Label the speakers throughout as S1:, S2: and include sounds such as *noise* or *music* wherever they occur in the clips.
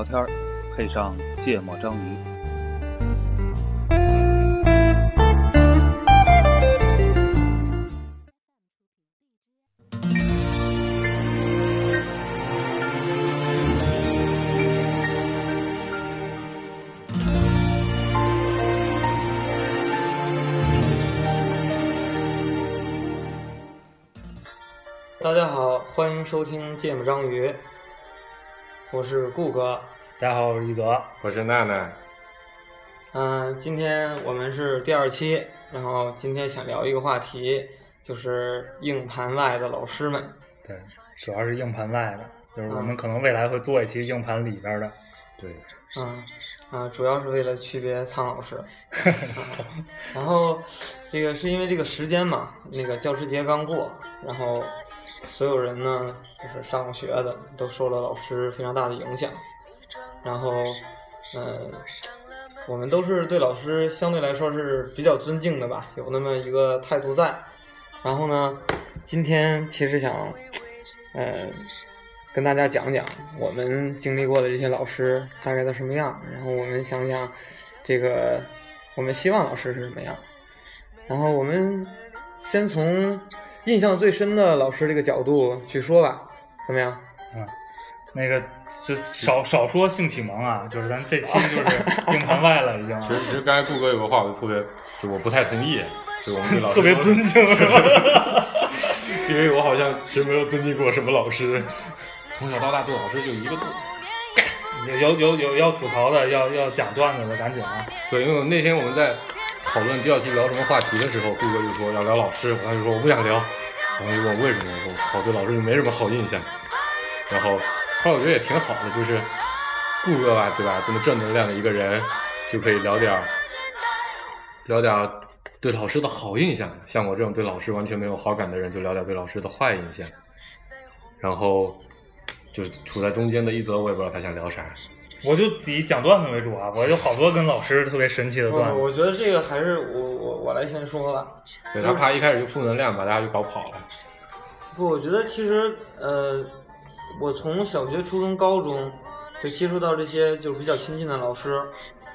S1: 聊天，配上芥末章鱼。
S2: 大家好，欢迎收听《芥末章鱼》，我是顾哥。
S3: 大家好，我是一泽。
S4: 我是娜娜，
S2: 嗯、今天我们是第二期，然后今天想聊一个话题，就是硬盘外的老师们。
S3: 对，主要是硬盘外的，就是我
S2: 嗯
S3: 们可能未来会做一期硬盘里边的。
S4: 对，
S2: 嗯，啊、主要是为了区别苍老师。嗯 *laughs* 然后这个是因为这个时间嘛，那个教师节刚过，然后所有人呢，就是上过学的都受了老师非常大的影响。然后，嗯、我们都是对老师相对来说是比较尊敬的吧，有那么一个态度在。然后呢，今天其实想，呃，跟大家讲讲我们经历过的这些老师大概都什么样，然后我们想想这个我们希望老师是什么样。然后我们先从印象最深的老师这个角度去说吧，怎么样？
S3: 嗯，那个就少少说性启蒙啊，就是咱这期就是硬盘外了，已经啊 *laughs*
S4: 其实其实刚才顾哥有个话，我就特别，就我不太同意，就我们对老师
S3: 特别尊敬？*laughs* *laughs*
S4: 因为我好像其实没有尊敬过什么老师，从小到大对老师就一个字，
S3: 有有有有要吐槽的，要要讲段子的，赶紧啊！
S4: 对，因为那天我们在讨论第二期聊什么话题的时候，顾哥就说要聊老师，我当时说我不想聊，然后就问我为什么，我说我操，对老师就没什么好印象。然后后来我觉得也挺好的，就是顾哥吧，对吧？这么正能量的一个人，就可以聊点儿聊点儿对老师的好印象。像我这种对老师完全没有好感的人，就聊点对老师的坏印象。然后就处在中间的一泽，我也不知道他想聊啥。
S3: 我就以讲段子为主啊，我有好多跟老师特别神奇的段子。
S2: 我我觉得这个还是我我我来先说吧。
S4: 对他怕一开始就负能量，把大家就搞跑了。
S2: 不，我觉得其实呃，我从小学、初中、高中就接触到这些就是比较亲近的老师，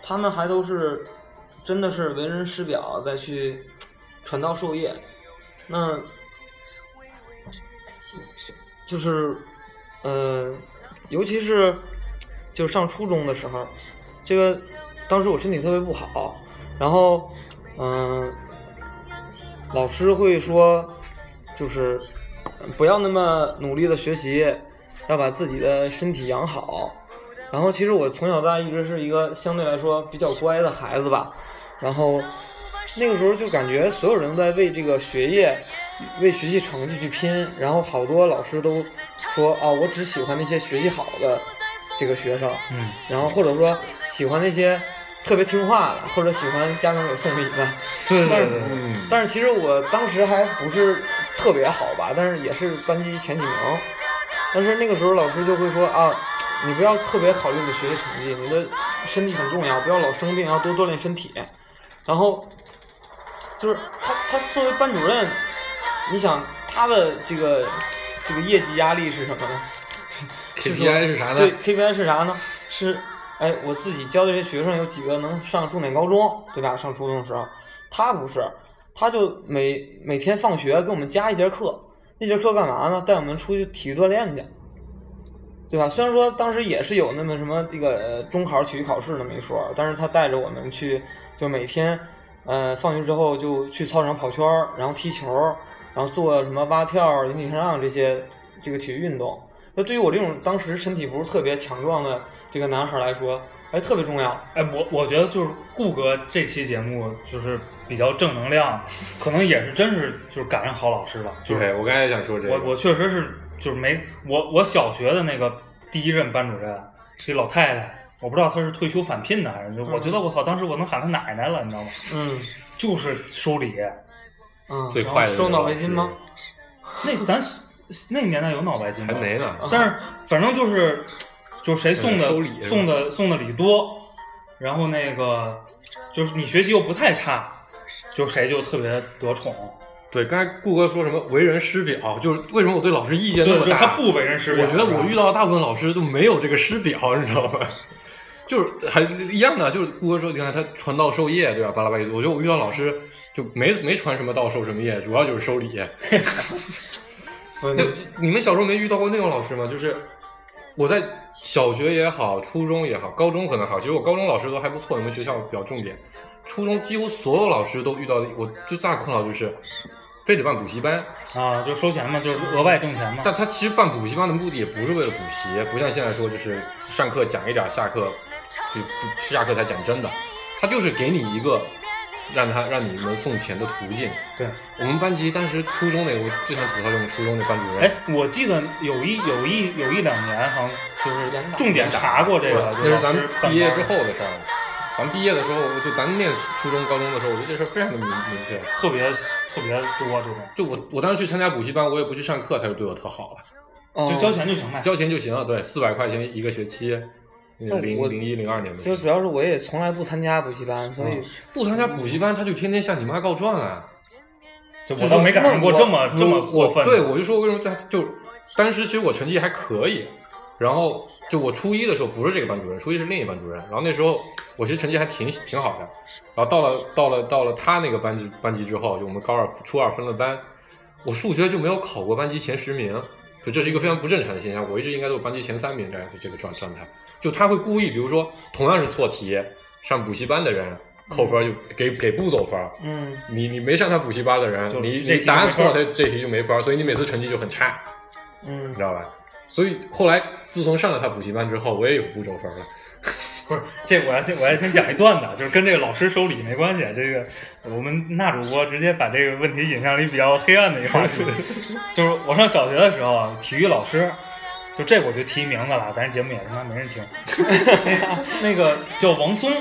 S2: 他们还都是真的是为人师表，再去传道授业。那就是呃，尤其是就上初中的时候，这个当时我身体特别不好，然后嗯、老师会说，就是不要那么努力的学习，要把自己的身体养好。然后其实我从小到大一直是一个相对来说比较乖的孩子吧，然后那个时候就感觉所有人都在为这个学业、为学习成绩去拼，然后好多老师都说啊，我只喜欢那些学习好的这个学生，
S3: 嗯，
S2: 然后或者说喜欢那些特别听话的，或者喜欢家长给送礼的。
S3: 对
S2: 但是
S3: 对对
S2: 但是其实我当时还不是特别好吧，但是也是班级前几名。但是那个时候老师就会说啊，你不要特别考虑你的学习成绩，你的身体很重要，不要老生病，要多锻炼身体。然后就是他他作为班主任，你想他的这个这个业绩压力是什么呢？*laughs*
S4: KPI 是啥呢
S2: 对，KPI 是啥呢？是哎，我自己教的这些学生有几个能上重点高中，对吧？上初中的时候，他不是，他就每每天放学给我们加一节课，那节课干嘛呢？带我们出去体育锻炼去，对吧？虽然说当时也是有那么什么这个中考、体育考试那么一说，但是他带着我们去，就每天呃放学之后就去操场跑圈儿，然后踢球，然后做什么蛙跳、引体向上这些这个体育运动。那对于我这种当时身体不是特别强壮的这个男孩来说，哎，特别重要。
S3: 哎，我我觉得就是顾哥这期节目就是比较正能量，可能也是真是就是赶上好老师了。就是
S4: 对我刚才也想说这个，
S3: 我我确实是就是没我我小学的那个第一任班主任是一老太太，我不知道她是退休返聘的还是，我觉得我操，当时我能喊她奶奶了，你知道吗？
S2: 嗯
S3: 就是收礼，
S2: 嗯，
S4: 最快的
S2: 收脑
S4: 那个老师
S2: 围巾吗？
S3: 那咱那个年代有脑白金吗？
S4: 还没呢。
S3: 但是反正就是就谁送的送的送的礼多，然后那个就是你学习又不太差，就谁就特别得宠。
S4: 对，刚才顾哥说什么为人师表，就是为什么我对老师意见那
S3: 对，
S4: 么大？
S3: 他不为人师表。
S4: 我觉得我遇
S3: 到
S4: 大部分老师都没有这个师表，你知道吗？就是还一样的，就是顾哥说，你看他传道授业，对吧？巴拉巴拉，我觉得我遇到老师就没没传什么道授什么业，主要就是收礼。*laughs* 那你们小时候没遇到过那种老师吗？就是我在小学也好，初中也好，高中可能好，其实我高中老师都还不错，我们学校比较重点。初中几乎所有老师都遇到的，我最大困扰就是非得办补习班。
S3: 啊，就收钱嘛，就是额外挣钱嘛。
S4: 但他其实办补习班的目的也不是为了补习，不像现在说就是上课讲一点，下课就不下课才讲真的，他就是给你一个让他让你们送钱的途径。
S3: 对，
S4: 我们班级当时初中那个，我最想吐槽就是我们初中那班主任。
S3: 哎，我记得有一有一有一两年，好像就是重点查过这个，
S4: 那是咱们毕业之后的事儿。咱们毕业的时候，就咱念初中、高中的时候，我觉得这事儿非常的明明确。
S3: 特别特别多这种，
S4: 就我我当时去参加补习班，我也不去上课，他就对我特好了，
S2: 哦
S3: 就交钱就行呗。
S4: 交钱就行了。对，四百块钱一个学期，零零一零二年的。
S2: 就主要是我也从来不参加补习班，所以
S4: 嗯不参加补习班，他就天天向你妈告状啊！
S3: 就我倒没赶上过这么这么过分的。
S4: 对，我就说为什么他就当时其实我成绩还可以，然后就我初一的时候不是这个班主任，初一是另一个班主任，然后那时候我其实成绩还挺挺好的，然后到了到了到了他那个班级班级之后，就我们高二初二分了班，我数学就没有考过班级前十名，就这是一个非常不正常的现象，我一直应该都是班级前三名这样的这个状状态，就他会故意，比如说同样是错题，上补习班的人扣分就给给不走分，
S2: 嗯
S4: 你你没上他补习班的人，
S3: 就
S4: 你
S3: 这
S4: 答案错了，他这题就没分儿，所以你每次成绩就很差，
S2: 嗯
S4: 你知道吧？所以后来自从上了他补习班之后，我也有不走分了。*laughs*
S3: 不是这，我要先我要先讲一段子，就是跟这个老师收礼没关系。这个我们那主播直接把这个问题引向了一比较黑暗的一个话题，*laughs* 就是我上小学的时候啊，体育老师，就这我就提名字了，咱节目也他妈没人听。*laughs* 那那个叫王松，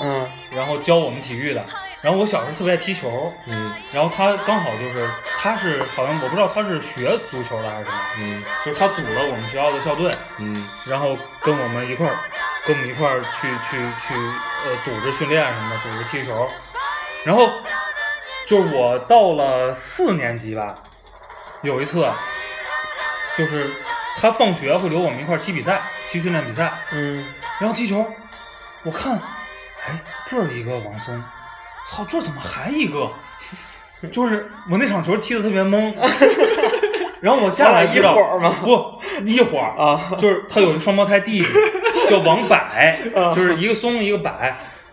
S2: 嗯
S3: 然后教我们体育的。然后我小时候特别爱踢球，
S4: 嗯
S3: 然后他刚好就是他是好像我不知道他是学足球的还是什么，
S4: 嗯
S3: 就是他组了我们学校的校队，
S4: 嗯
S3: 然后跟我们一块儿，跟我们一块儿去去去呃组织训练什么的，组织踢球。然后就是我到了四年级吧，有一次，就是他放学会留我们一块踢比赛，踢训练比赛。
S2: 嗯。
S3: 然后踢球，我看，哎，这儿一个王松，操，这怎么还一个？*laughs* 就是我那场球踢得特别懵，*laughs* 然后我下来
S2: 一会儿吗？
S3: 不，一会儿。
S2: 啊。
S3: 就是他有一个双胞胎弟弟，*laughs* 叫王柏，
S2: 啊。
S3: 就是一个松一个柏，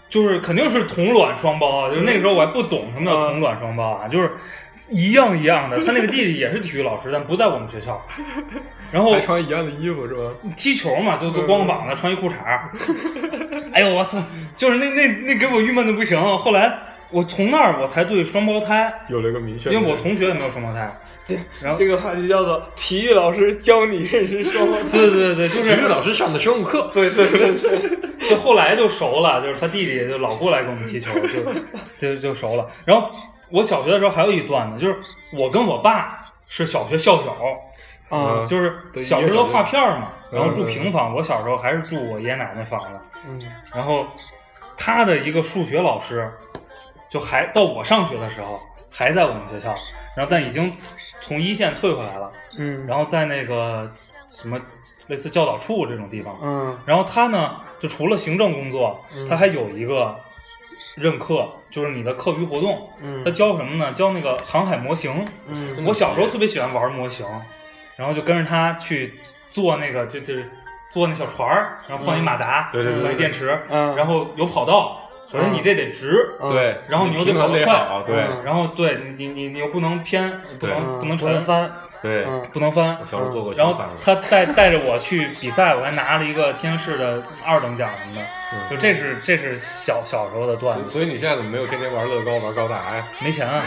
S3: 就是肯定是同卵双胞啊。就是那个时候我还不懂什么叫同卵双胞啊，就是一样一样的。他那个弟弟也是体育老师，*laughs* 但不在我们学校。*laughs* 然后
S4: 还穿一样的衣服是吧？
S3: 踢球嘛，就就光膀子，穿一裤衩儿。*laughs* 哎呦我操！就是那那那给我郁闷的不行。后来我从那儿我才对双胞胎，
S4: 有了一个明确，
S3: 因为我同学也没有双胞胎。
S2: 对
S3: 然后
S2: 这个话题叫做体育老师教你认识双胞胎。
S3: 对对对，就是体
S4: 育老师上的生物课，
S2: 对对对对，
S3: 就后来就熟了，就是他弟弟就老过来跟我们踢球，就就就熟了。然后我小学的时候还有一段子，就是我跟我爸是小学校友，
S2: 啊
S3: 就是小时候都画片儿嘛，
S4: 嗯
S3: 然后住平房。我小时候还是住我爷爷奶奶房子，
S2: 嗯。
S3: 然后他的一个数学老师，就还到我上学的时候还在我们学校，然后但已经从一线退回来了，
S2: 嗯，
S3: 然后在那个什么类似教导处这种地方，
S2: 嗯。
S3: 然后他呢，就除了行政工作，
S2: 嗯
S3: 他还有一个任课，就是你的课余活动。
S2: 嗯。
S3: 他教什么呢？教那个航海模型。
S2: 嗯。
S3: 我小时候特别喜欢玩模型，然后就跟着他去做那个，就就是做那小船儿，然后放一马达，
S4: 对对对对
S3: 放一电池，
S2: 嗯。
S3: 然后有跑道。首先你这得直，
S2: 嗯。
S4: 对，
S3: 然后你又得跑得快，
S4: 对。
S2: 嗯。
S3: 然后对你你你又不能偏，不能
S2: 嗯
S3: 不能沉，
S2: 翻，
S4: 对。
S2: 嗯
S3: 不能翻
S4: 我。小时候做过
S3: 然后他带带着我去比赛，我还拿了一个天津市的二等奖什么的。
S4: 嗯
S3: 就这是这是小小时候的段子，
S4: 所以你现在怎么没有天天玩乐高、玩高达呀？
S3: 没钱啊，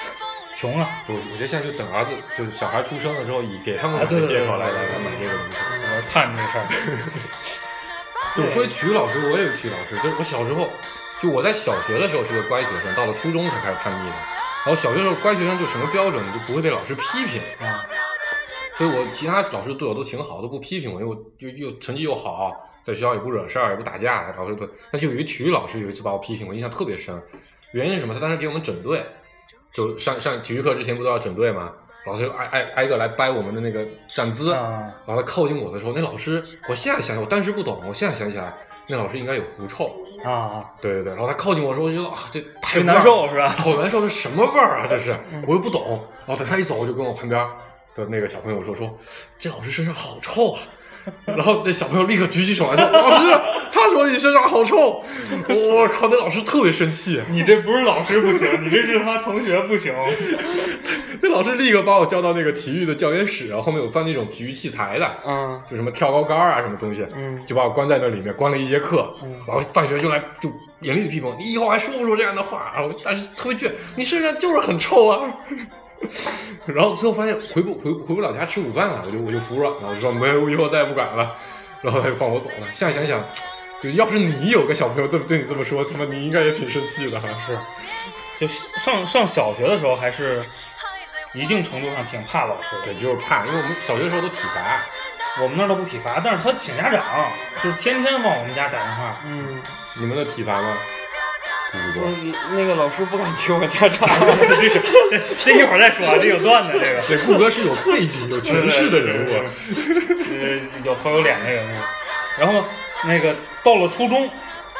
S3: *laughs* 穷啊，
S4: 不，我觉得现在就等儿子，就是小孩出生了之后，以给他们的借口来来买这个东西。
S3: 我盼着这事儿。
S4: 就说起体育老师，我也有体育老师，就是我小时候，就我在小学的时候是个乖学生，到了初中才开始叛逆的。然后小学的时候乖学生就什么标准，就不会被老师批评，
S3: 啊，
S4: 所以我其他老师对我都挺好，都不批评我，因为我又又成绩又好，在学校也不惹事儿，也不打架，老师对。但就有一个体育老师有一次把我批评，我印象特别深。原因是什么？他当时给我们整队，就上上体育课之前不都要整队吗？老师就挨挨挨个来掰我们的那个站姿，
S3: 啊
S4: 然后他靠近我的时候，那老师，我现在想想，我当时不懂，我现在想起来，那老师应该有狐臭。
S3: 啊，
S4: 对对对，然后他靠近我的时候，我就觉得啊，这太
S3: 难受是吧？
S4: 好难受，这什么味儿啊？这是，我又不懂。然后等他一走，我就跟我旁边的那个小朋友说说，这老师身上好臭啊。*laughs* 然后那小朋友立刻举起手来说：“ *laughs* 老师，他说你身上好臭。*laughs* ”我靠，那老师特别生气。
S3: 你这不是老师不行，你这是他妈同学不行。
S4: 那老师立刻把我叫到那个体育的教研室，然后后面有放那种体育器材的，
S2: 嗯
S4: 就什么跳高杆啊什么东西，
S2: 嗯
S4: 就把我关在那里面，关了一节课，
S2: 嗯
S4: 然后放学就来就严厉的批评我，你以后还说不说这样的话？然后但是特别倔，你身上就是很臭啊。*laughs* 然后最后发现回不回回不了家吃午饭了，我就我就服软了，我就说没有，以后再也不敢了。然后他就放我走了。现在想想，就要是你有个小朋友对对你这么说，他妈你应该也挺生气的哈。
S3: 是，就上上小学的时候，还是一定程度上挺怕老师的。
S4: 对，就是怕，因为我们小学的时候都体罚，
S3: 我们那儿都不体罚，但是他请家长，就是天天往我们家打电话。
S2: 嗯，
S4: 你们的体罚吗？不多。
S2: 嗯那个老师不敢请我家长。*laughs*
S3: 这个这这一会儿再说啊，这有段子，这个。
S4: 对，顾哥是有背景、有权势的人物。
S3: 呃，有头有脸的人物。然后那个到了初中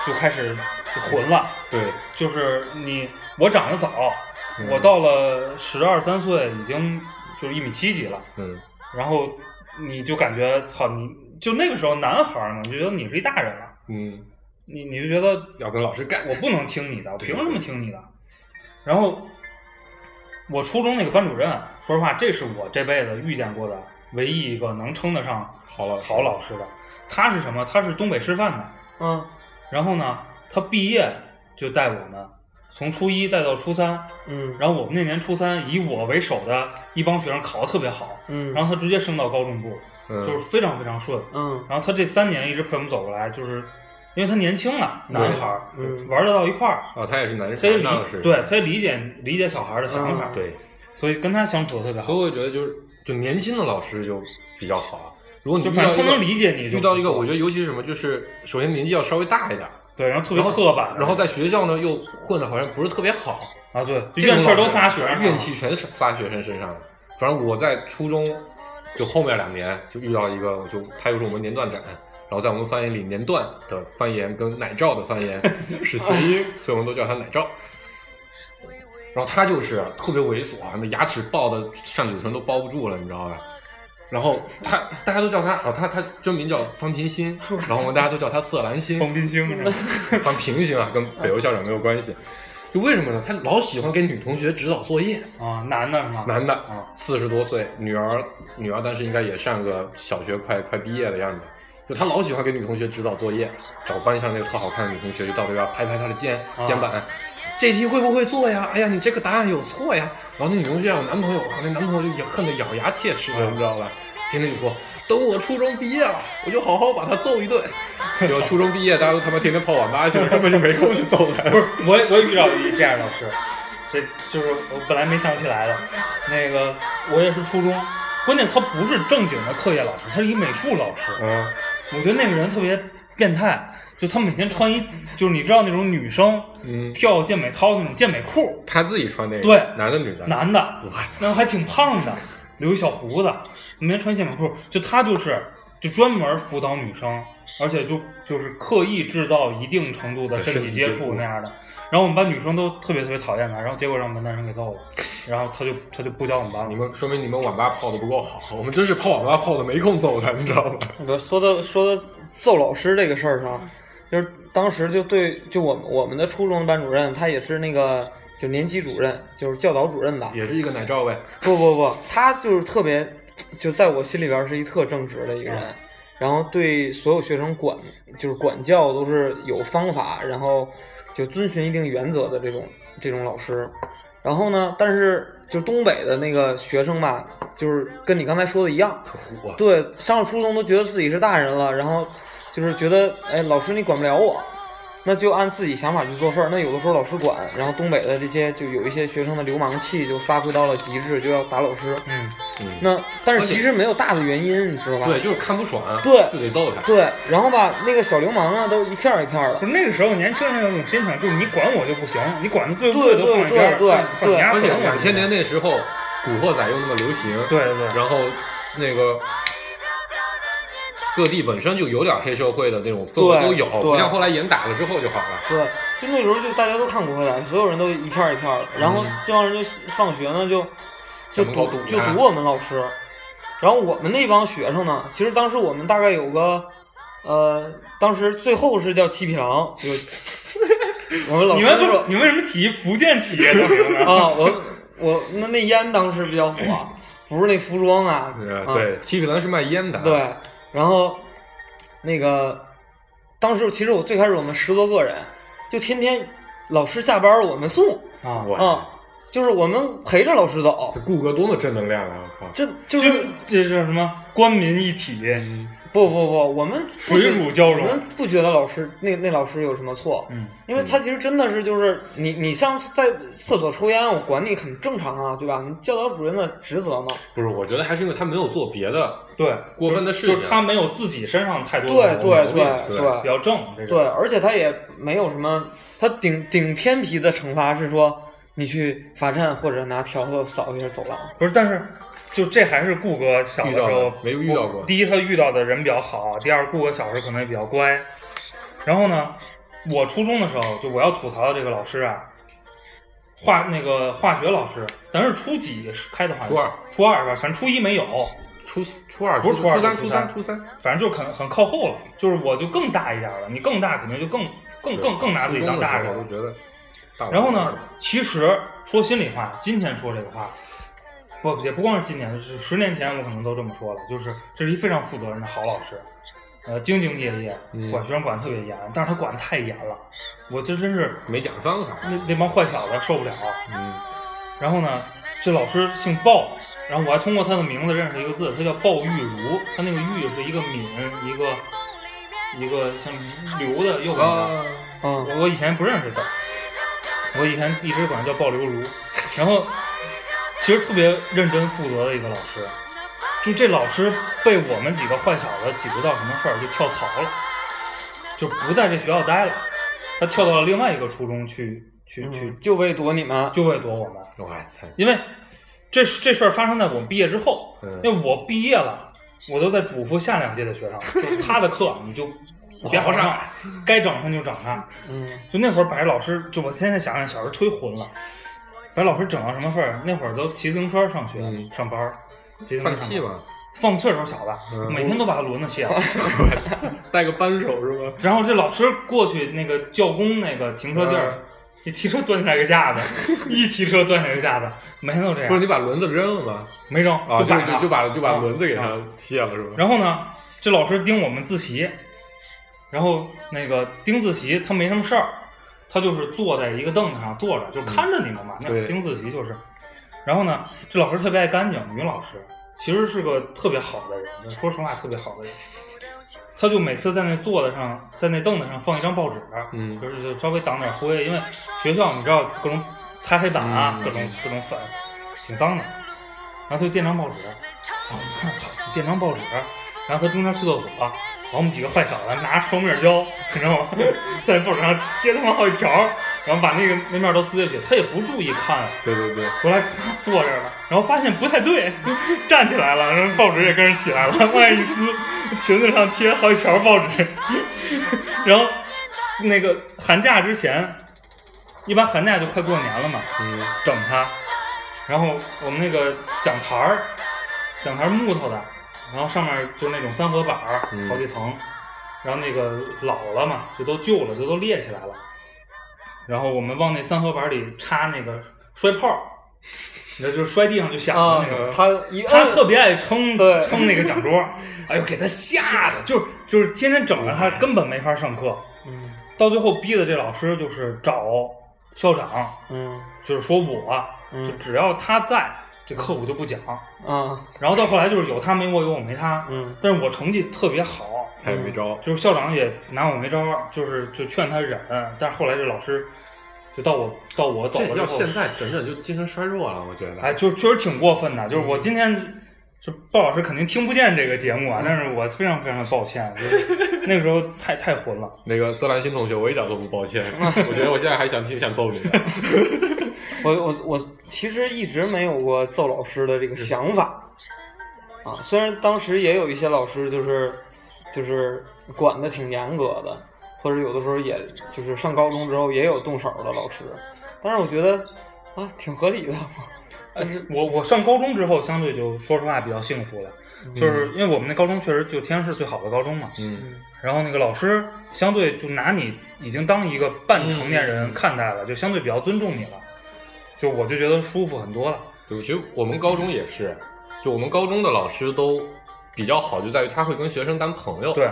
S3: 就开始就混了，
S4: 对，
S3: 就是你我长得早，
S4: 嗯。
S3: 我到了十二三岁已经就是一米七几了，
S4: 嗯，
S3: 然后你就感觉操你就那个时候男孩儿嘛，就觉得你是一大人了，
S4: 嗯，
S3: 你你就觉得
S4: 要跟老师干。
S3: 我不能听你的，我凭什么听你的？然后我初中那个班主任，说实话，这是我这辈子遇见过的唯一一个能称得上
S4: 好老师
S3: 好老师的。他是什么？他是东北师范的。
S2: 嗯
S3: 然后呢，他毕业就带我们从初一带到初三，
S2: 嗯
S3: 然后我们那年初三以我为首的一帮学生考得特别好，
S2: 嗯，
S3: 然后他直接升到高中部，
S4: 嗯
S3: 就是非常非常顺。
S2: 嗯
S3: 然后他这三年一直陪我们走过来，就是因为他年轻了，男孩儿，
S2: 嗯
S3: 玩得到一块儿，
S4: 哦，他也是男
S3: 他也理
S4: 神，那老师。
S3: 对，他也理解理解小孩儿的想法，
S2: 嗯
S4: 对，
S3: 所以跟他相处的特别好
S4: 所以。我觉得就是就年轻的老师就比较好。如果你
S3: 就反正他能理解你
S4: 遇到一个，我觉得尤其是什么，就是首先年纪要稍微大一点，
S3: 对，然后特别刻板，
S4: 然后在学校呢又混的好像不是特别好，
S3: 啊，对，怨气儿都撒学生
S4: 怨气全是撒学生身上了。反正我在初中就后面两年就遇到一个，就他又是我们年段长，然后在我们方言里，年段的方言跟奶罩的方言 *laughs* 是谐音，所以我们都叫他奶罩。然后他就是特别猥琐，那牙齿爆的上嘴唇都包不住了，你知道吧？然后他大家都叫他哦，他他真名叫方平心，*laughs* 然后我们大家都叫他色兰心。
S3: 方平星是吧？*laughs*
S4: 方平心啊，跟北邮校长没有关系。就为什么呢？他老喜欢给女同学指导作业，
S3: 啊，男的是吗？
S4: 男的
S3: 啊，
S4: 四十多岁，女儿女儿当时应该也上个小学快快毕业的样子。就他老喜欢给女同学指导作业，找班上那个特好看的女同学，就到这边拍拍她的肩
S3: 啊
S4: 肩膀，这题会不会做呀？哎呀，你这个答案有错呀。然后那女同学有男朋友，那男朋友就也恨得咬牙切齿的，
S3: 啊
S4: 你知道吧？天天就说，等我初中毕业了，我就好好把他揍一顿。*laughs* 结果初中毕业，大家都他妈天天泡网吧去了，根本就没空去揍他。
S3: 不是，*laughs* 我也我也遇到一这样的老师，这就是我本来没想起来的。那个我也是初中，关键他不是正经的课业老师，他是一美术老师。
S4: 嗯，
S3: 我觉得那个人特别变态，就他每天穿一，就是你知道那种女生
S4: 嗯。
S3: 跳健美操那种健美裤，
S4: 他自己穿那个，
S3: 对
S4: 男的女的，
S3: 男的，
S4: 我操
S3: 然后还挺胖的，留一小胡子，每天穿健美裤，就他就是就专门辅导女生，而且就就是刻意制造一定程度的
S4: 身体接触
S3: 触那样的。然后我们班女生都特别特别讨厌他，然后结果让我们班男生给揍了，然后他就他就不教我们班了。
S4: 你们说明你们网吧泡的不够好，我们真是泡网吧泡的没空揍他，你知道吗？*laughs*
S2: 我说到说到揍老师这个事儿上，就是当时就对就我们我们的初中的班主任，他也是那个就年级主任，就是教导主任吧。
S4: 也是一个奶罩呗。
S2: 不不不，他就是特别，就在我心里边是一特正直的一个人，然后对所有学生管就是管教都是有方法，然后就遵循一定原则的这种这种老师。然后呢，但是就东北的那个学生吧，就是跟你刚才说的一样！对，上了初中都觉得自己是大人了，然后就是觉得，哎，老师你管不了我，那就按自己想法去做事儿。那有的时候老师管，然后东北的这些就有一些学生的流氓气就发挥到了极致，就要打老师。
S3: 嗯，
S4: 嗯，
S2: 那但是其实没有大的原因，你知道吧？
S4: 对，就是看不爽，
S2: 对
S4: 就得揍他。
S2: 对，然后吧，那个小流氓啊，都一片儿一片儿的。
S3: 不是那个时候年轻人有种心态，就是你管我就不行，你管的对不
S2: 对
S3: 都放一边对，
S2: 对对
S3: 放你家
S4: 而且两千年
S3: 那
S4: 那时候，《古惑仔》又那么流行，
S3: 对对
S4: 然后那个各地本身就有点黑社会的那种氛围都有，
S2: 对
S4: 不像后来严打了之后就好了。
S2: 对，就那时候就大家都看《古惑仔》，所有人都一片一片的，然后
S4: 嗯
S2: 这帮人就上学呢，就就堵
S4: 堵
S2: 就堵我们老师，然后我们那帮学生呢，其实当时我们大概有个呃，当时最后是叫七匹狼，就 *laughs* 我们老
S3: 你们不，你们为什么起福建企业的？*laughs*
S2: 啊，我我那那烟当时比较火，不是那服装啊，
S4: 对，七匹狼是卖烟的，
S2: 对，然后那个当时其实我最开始我们十多个人，就天天老师下班我们送。
S3: 啊，
S4: 哇，
S2: 啊，就是我们陪着老师走。
S4: 这，顾哥多么正能量啊！我靠，
S2: 这就
S3: 就是这叫什么？官民一体，
S2: 不不不，我们
S3: 水乳交融
S2: 我们不觉得老师那那老师有什么错，
S3: 嗯，
S2: 因为他其实真的是就是你你像在厕所抽烟，我管你很正常啊，对吧？你教导主任的职责嘛。
S4: 不是，我觉得还是因为他没有做别的，
S3: 对，
S4: 过分的事情
S3: 就是他没有自己身上太多
S2: 对
S3: 的
S2: 对对
S4: 对
S2: 对
S3: 比较正，这个
S2: 对，而且他也没有什么，他顶顶天皮的惩罚是说你去罚站或者拿笤帚扫一下走廊。
S3: 不是，但是就这还是顾哥小的时候
S4: 遇没有遇到过
S3: 第一，他遇到的人比较好；第二，顾哥小时候可能也比较乖。然后呢，我初中的时候，就我要吐槽的这个老师啊，化那个化学老师，咱是初几开的化学？
S4: 初二，
S3: 初二是吧？反正初一没有，
S4: 初初二、
S3: 不是初二
S4: 初三、
S3: 初三
S4: 初三、
S3: 反正就很很靠后了。就是我就更大一点了，你更大肯定就更更更更拿自己当大人
S4: 我就。觉得。
S3: 然后呢，其实说心里话，今天说这个话，不也不光是今年，是十年前我可能都这么说了，就是这是一非常负责任的好老师，呃，兢兢业业，
S4: 嗯
S3: 管学生管得特别严，但是他管得太严了，我这真是
S4: 没讲方法，
S3: 那那帮坏小子受不了。
S4: 嗯，
S3: 然后呢，这老师姓鲍，然后我还通过他的名字认识一个字，他叫鲍玉如，他那个玉是一个敏，一个一个像刘的右边的。
S4: 啊，
S2: 嗯
S3: 我我以前不认识他，我以前一直管他叫鲍流如，然后其实特别认真负责的一个老师，就这老师被我们几个坏小子挤兑到什么事儿，就跳槽了，就不在这学校待了，他跳到了另外一个初中去去去，
S2: 嗯就为躲你们。
S3: 就为躲我们，
S4: 我操，
S3: 因为这这事儿发生在我们毕业之后，
S4: 嗯
S3: 因为我毕业了，我都在嘱咐下两届的学生，就是他的课你就别好上，该整他就整他。
S2: 嗯
S3: 就那会儿把这老师，就我现在想想，小时候忒混了，把老师整到什么份儿？那会儿都骑自行车上学、
S4: 嗯
S3: 上班儿，骑自行车上班
S4: 放气吧，
S3: 放气儿时候小子，
S4: 嗯
S3: 每天都把他轮子卸了。*laughs*
S4: 带个扳手是吧？
S3: 然后这老师过去那个教工那个停车地儿，一提车端起来个架子，一骑车端起来个架子，每天都这样。
S4: 不是你把轮子扔了吗？
S3: 没扔
S4: 啊，就就就把就把
S3: 啊
S4: 轮子给
S3: 啊
S4: 他卸了是吧？
S3: 然后呢，这老师盯我们自习，然后那个丁自习他没什么事儿，他就是坐在一个凳子上坐着，就看着你们嘛。那
S4: 对
S3: 盯自习就是。然后呢，这老师特别爱干净，女老师，其实是个特别好的人，说实话特别好的人。他就每次在那坐子上，在那凳子上放一张报纸，
S4: 嗯
S3: 就是就稍微挡点灰，因为学校你知道各种擦黑板啊，
S4: 嗯
S3: 各种各种粉，挺脏的。然后他就垫张报纸，然后我看操，垫张报纸，然后他中间去厕所，然后我们几个坏小子拿双面胶，你知道吗，*laughs* 在报纸上贴他妈好几条，然后把那个那面都撕下去，他也不注意看，
S4: 对对对，
S3: 回来啪坐这儿了，然后发现不太对，站起来了，然后报纸也跟着起来了，往外一撕，裙子上贴好几条报纸，然后那个寒假之前，一般寒假就快过年了嘛，
S4: 嗯
S3: 整他，然后我们那个讲台儿，讲台儿木头的，然后上面就那种三合板好几层，然后那个老了嘛，就都旧了，就都裂起来了。然后我们往那三合板里插那个摔炮儿，你知道就是摔地上就响
S2: 啊
S3: 的那个。，
S2: 他一
S3: 他特别爱撑 *laughs*
S2: 对
S3: 撑那个讲桌，哎呦，给他吓的，就是就是天天整着他，根本没法上课。
S2: 嗯
S3: 到最后逼的这老师就是找校长，
S2: 嗯
S3: 就是说我，
S2: 嗯
S3: 就只要他在，这课我就不讲。
S2: 啊
S3: 然后到后来就是有他没我，有我没他。
S2: 嗯
S3: 但是我成绩特别好，
S4: 他也没招。
S3: 就是校长也拿我没招，就是就劝他忍，但是后来这老师就到我到我走了之后，
S4: 这要现在整整就精神衰弱了，我觉得。
S3: 哎，就确实挺过分的。就是我今天，就鲍老师肯定听不见这个节目啊，但是我非常非常的抱歉，就是那个时候太太混了。
S4: 那个色兰新同学，我一点都不抱歉，*laughs* 我觉得我现在还想挺想揍你的。*laughs* *laughs*
S2: 我我我其实一直没有过揍老师的这个想法啊，虽然当时也有一些老师就是就是管的挺严格的，或者有的时候也就是上高中之后也有动手的老师，但是我觉得啊挺合理的，
S3: 就是我我上高中之后，相对就说实话比较幸福了，就是因为我们那高中确实就天津市最好的高中嘛，
S4: 嗯，
S3: 然后那个老师相对就拿你已经当一个半成年人看待了，就相对比较尊重你了，就我就觉得舒服很多了。
S4: 对，其实我们高中也是，就我们高中的老师都比较好，就在于他会跟学生当朋友。
S3: 对，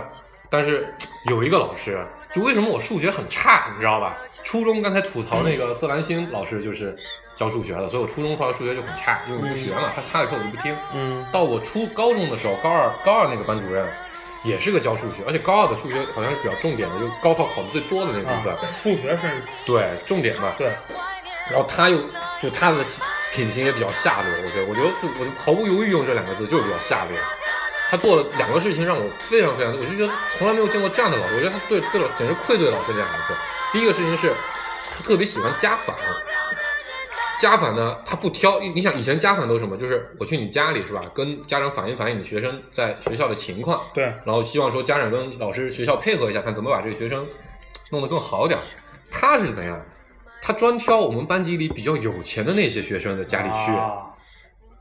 S4: 但是有一个老师，就为什么我数学很差，你知道吧？初中刚才吐槽那个色兰星老师就是教数学的，所以我初中上数学就很差，因为我不学嘛，他差的课我就不听。
S2: 嗯
S4: 到我初高中的时候，高二高二那个班主任也是个教数学，而且高二的数学好像是比较重点的，就高考考的最多的那部分。
S3: 啊，数学是，
S4: 对，重点嘛。
S3: 对，
S4: 然后他又就他的品行也比较下流，我觉得，我觉得就我就毫不犹豫用这两个字，就是比较下流。他做了两个事情让我非常非常，我就觉得从来没有见过这样的老师，我觉得他对对老简直愧对老师这两个字。第一个事情是，他特别喜欢家访。家访呢，他不挑，你想以前家访都是什么？就是我去你家里是吧，跟家长反映反映你学生在学校的情况，
S3: 对，
S4: 然后希望说家长跟老师学校配合一下，看怎么把这个学生弄得更好点儿。他是怎样？他专挑我们班级里比较有钱的那些学生的家里去，
S3: 啊，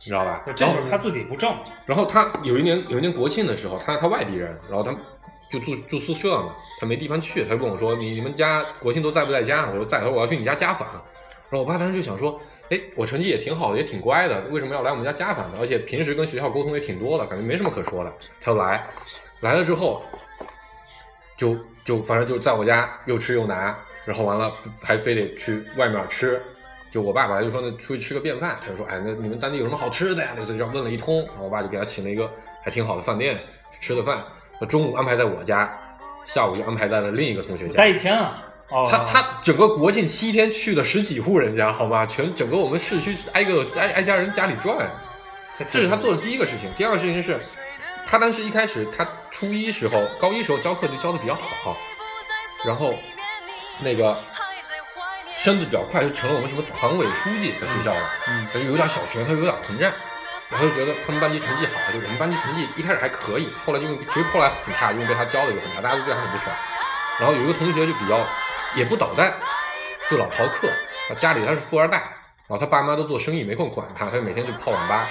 S4: 你知道吧？
S3: 这就是他自己不正，
S4: 然后他有一年有一年国庆的时候，他他外地人，然后他就住住宿舍嘛，他没地方去，他就问我说：“你你们家国庆都在不在家？”我说在，他说我要去你家家访。然后我爸当时就想说：“哎，我成绩也挺好的，也挺乖的，为什么要来我们家家访呢？而且平时跟学校沟通也挺多的，感觉没什么可说的。”他就来，来了之后，就就反正就在我家又吃又拿，然后完了还非得去外面吃。就我爸本来就说那出去吃个便饭，他就说哎那你们当地有什么好吃的呀？类似于这样问了一通，然后我爸就给他请了一个还挺好的饭店吃的饭。中午安排在我家，下午就安排在了另一个同学家
S3: 待。一天啊。哦，
S4: 他他整个国庆七天去了十几户人家，好吗？全整个我们市区挨个挨挨家人家里转，这是他做的第一个事情。第二个事情是，他当时一开始他初一时候高一时候教课就教的比较好，然后那个升的比较快，就成了我们什么团委书记在学校了，
S3: 嗯
S4: 他就有点小权，他有点膨胀。然后就觉得他们班级成绩好，就我们班级成绩一开始还可以，后来就其实后来很差，因为被他教的就很差，大家都对他很不爽。然后有一个同学就比较也不捣蛋，就老逃课。啊，家里他是富二代，然后他爸妈都做生意，没空管他，他就每天就泡网吧。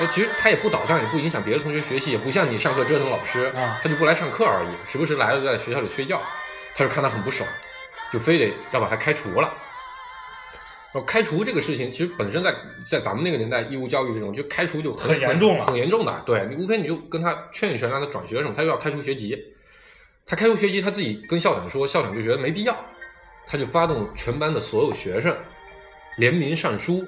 S4: 那其实他也不捣蛋，也不影响别的同学学习，也不像你上课折腾老师，
S3: 啊
S4: 他就不来上课而已，时不时来了在学校里睡觉。他就看他很不爽，就非得要把他开除了。然后开除这个事情，其实本身在在咱们那个年代，义务教育这种，就开除就很
S3: 很严重了
S4: 很严重的。对你无非你就跟他劝一劝，让他转学什么，他又要开除学籍。他开除学籍，他自己跟校长说，校长就觉得没必要，他就发动全班的所有学生联名上书，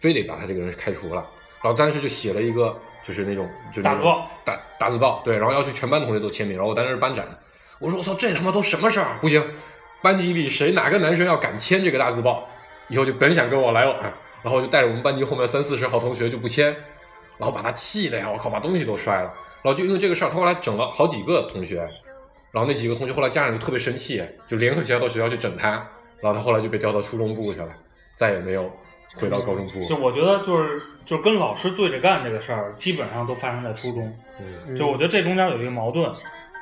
S4: 非得把他这个人开除了。然后当时就写了一个，就是那种就是
S3: 大字报
S4: 大大字报，对，然后要求全班同学都签名。然后我当时是班长，我说我操，这他妈都什么事儿？不行，班级里谁哪个男生要敢签这个大字报，以后就甭想跟我来往。然后就带着我们班级后面三四十号同学就不签，然后把他气的呀，我靠，把东西都摔了。然后就因为这个事儿，他后来整了好几个同学，然后那几个同学后来家长就特别生气，就联合起来到学校去整他，然后他后来就被调到初中部去了，再也没有回到高中部。
S3: 就我觉得就是就跟老师对着干这个事儿，基本上都发生在初中。
S4: 嗯
S3: 就我觉得这中间有一个矛盾，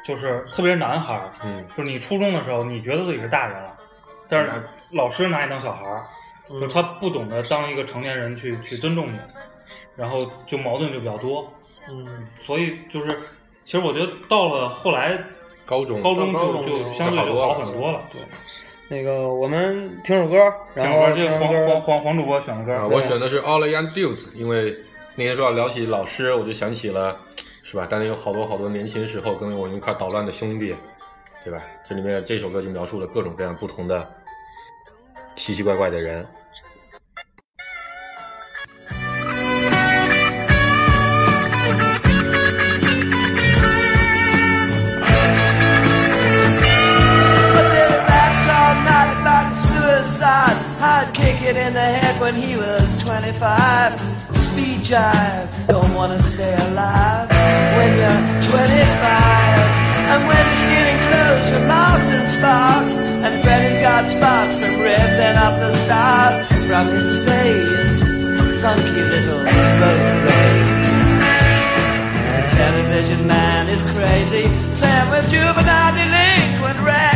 S3: 就是特别是男孩儿，
S4: 嗯
S3: 就是你初中的时候，你觉得自己是大人了，但是老师拿你当小孩儿，
S2: 嗯
S3: 就是他不懂得当一个成年人去去尊重你，然后就矛盾就比较多。
S2: 嗯
S3: 所以就是，其实我觉得到了后来，
S4: 高中
S3: 高中就
S2: 就
S3: 就相对就好很多了。
S2: 对，那个我们听首歌，然后
S3: 听歌，这个黄黄黄黄主播选的歌，
S4: 啊，我选的是 All the Young Dudes，因为那天说要聊起老师，我就想起了，是吧？当年有好多好多年轻时候跟我们一块捣乱的兄弟，对吧？这里面这首歌就描述了各种各样不同的奇奇怪怪的人。
S5: When he was 25. Speed jive, don't wanna stay alive when you're 25. And when you're stealing clothes from Marks and Sparks, and Freddy's got spots from ripping up the stars from his face. Funky little road rage. The television man is crazy, Sam with juvenile delinquent Rex.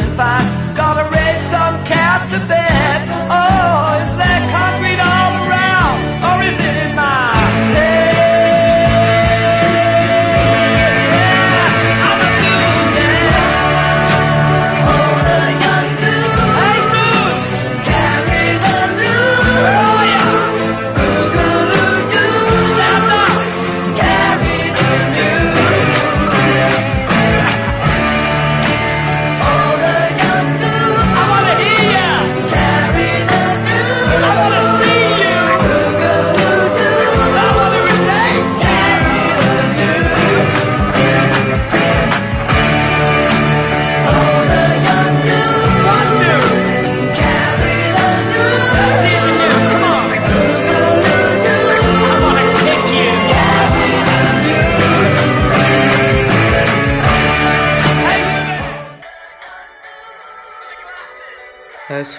S5: and
S2: fight.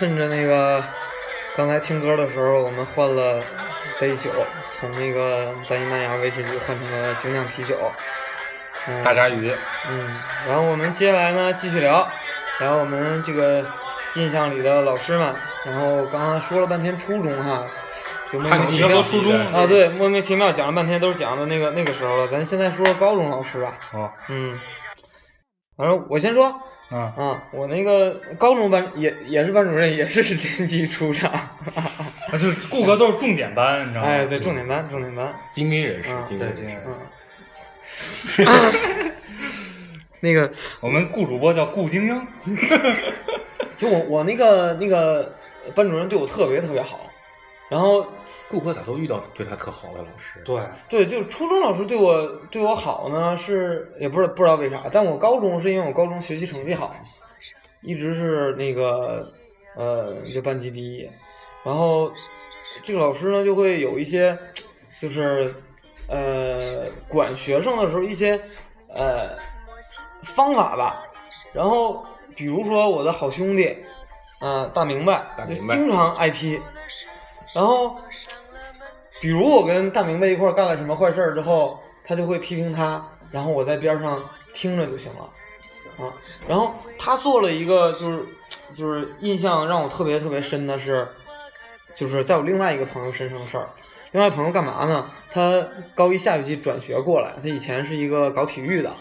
S2: 趁着那个刚才听歌的时候，我们换了杯酒，从那个单一麦芽威士忌换成了精酿啤酒。嗯、
S4: 大鲨鱼，
S2: 嗯，然后我们接下来呢继续聊，然后我们这个印象里的老师们。然后刚刚说了半天初中哈，就莫名其妙
S4: 初中
S2: 啊，对，莫名其妙讲了半天都是讲的那个那个时候了。咱现在说说高中老师吧。
S3: 哦，
S2: 嗯，反正我先说
S3: 啊，
S2: 啊，我那个高中班也也是班主任，也是年级处长。*laughs*
S3: 那是顾哥都是重点班，你知道吗？
S2: 哎，对，重点班，重点班。
S4: 精英人士
S2: 嗯，
S4: 精英人士。*laughs*
S2: 那个，
S3: 我们顾主播叫顾精英，*laughs*
S2: 就我我那个那个班主任对我特别特别好，然后
S4: 顾客咋都遇到对他特好的老师？
S3: 对，
S2: 对，就是初中老师对我对我好呢，是也不知道不知道为啥，但我高中是因为我高中学习成绩好，一直是那个呃就班级第一，然后这个老师呢就会有一些就是呃管学生的时候一些呃方法吧，然后比如说我的好兄弟啊、大明白
S4: 大明白。
S2: 经常挨批，然后。比如我跟大明白一块儿干了什么坏事儿之后，他就会批评他，然后我在边上听着就行了，啊。然后他做了一个就是就是印象让我特别特别深的是，就是在我另外一个朋友身上的事儿。另外朋友干嘛呢？他高一下学期转学过来，他以前是一个搞体育的，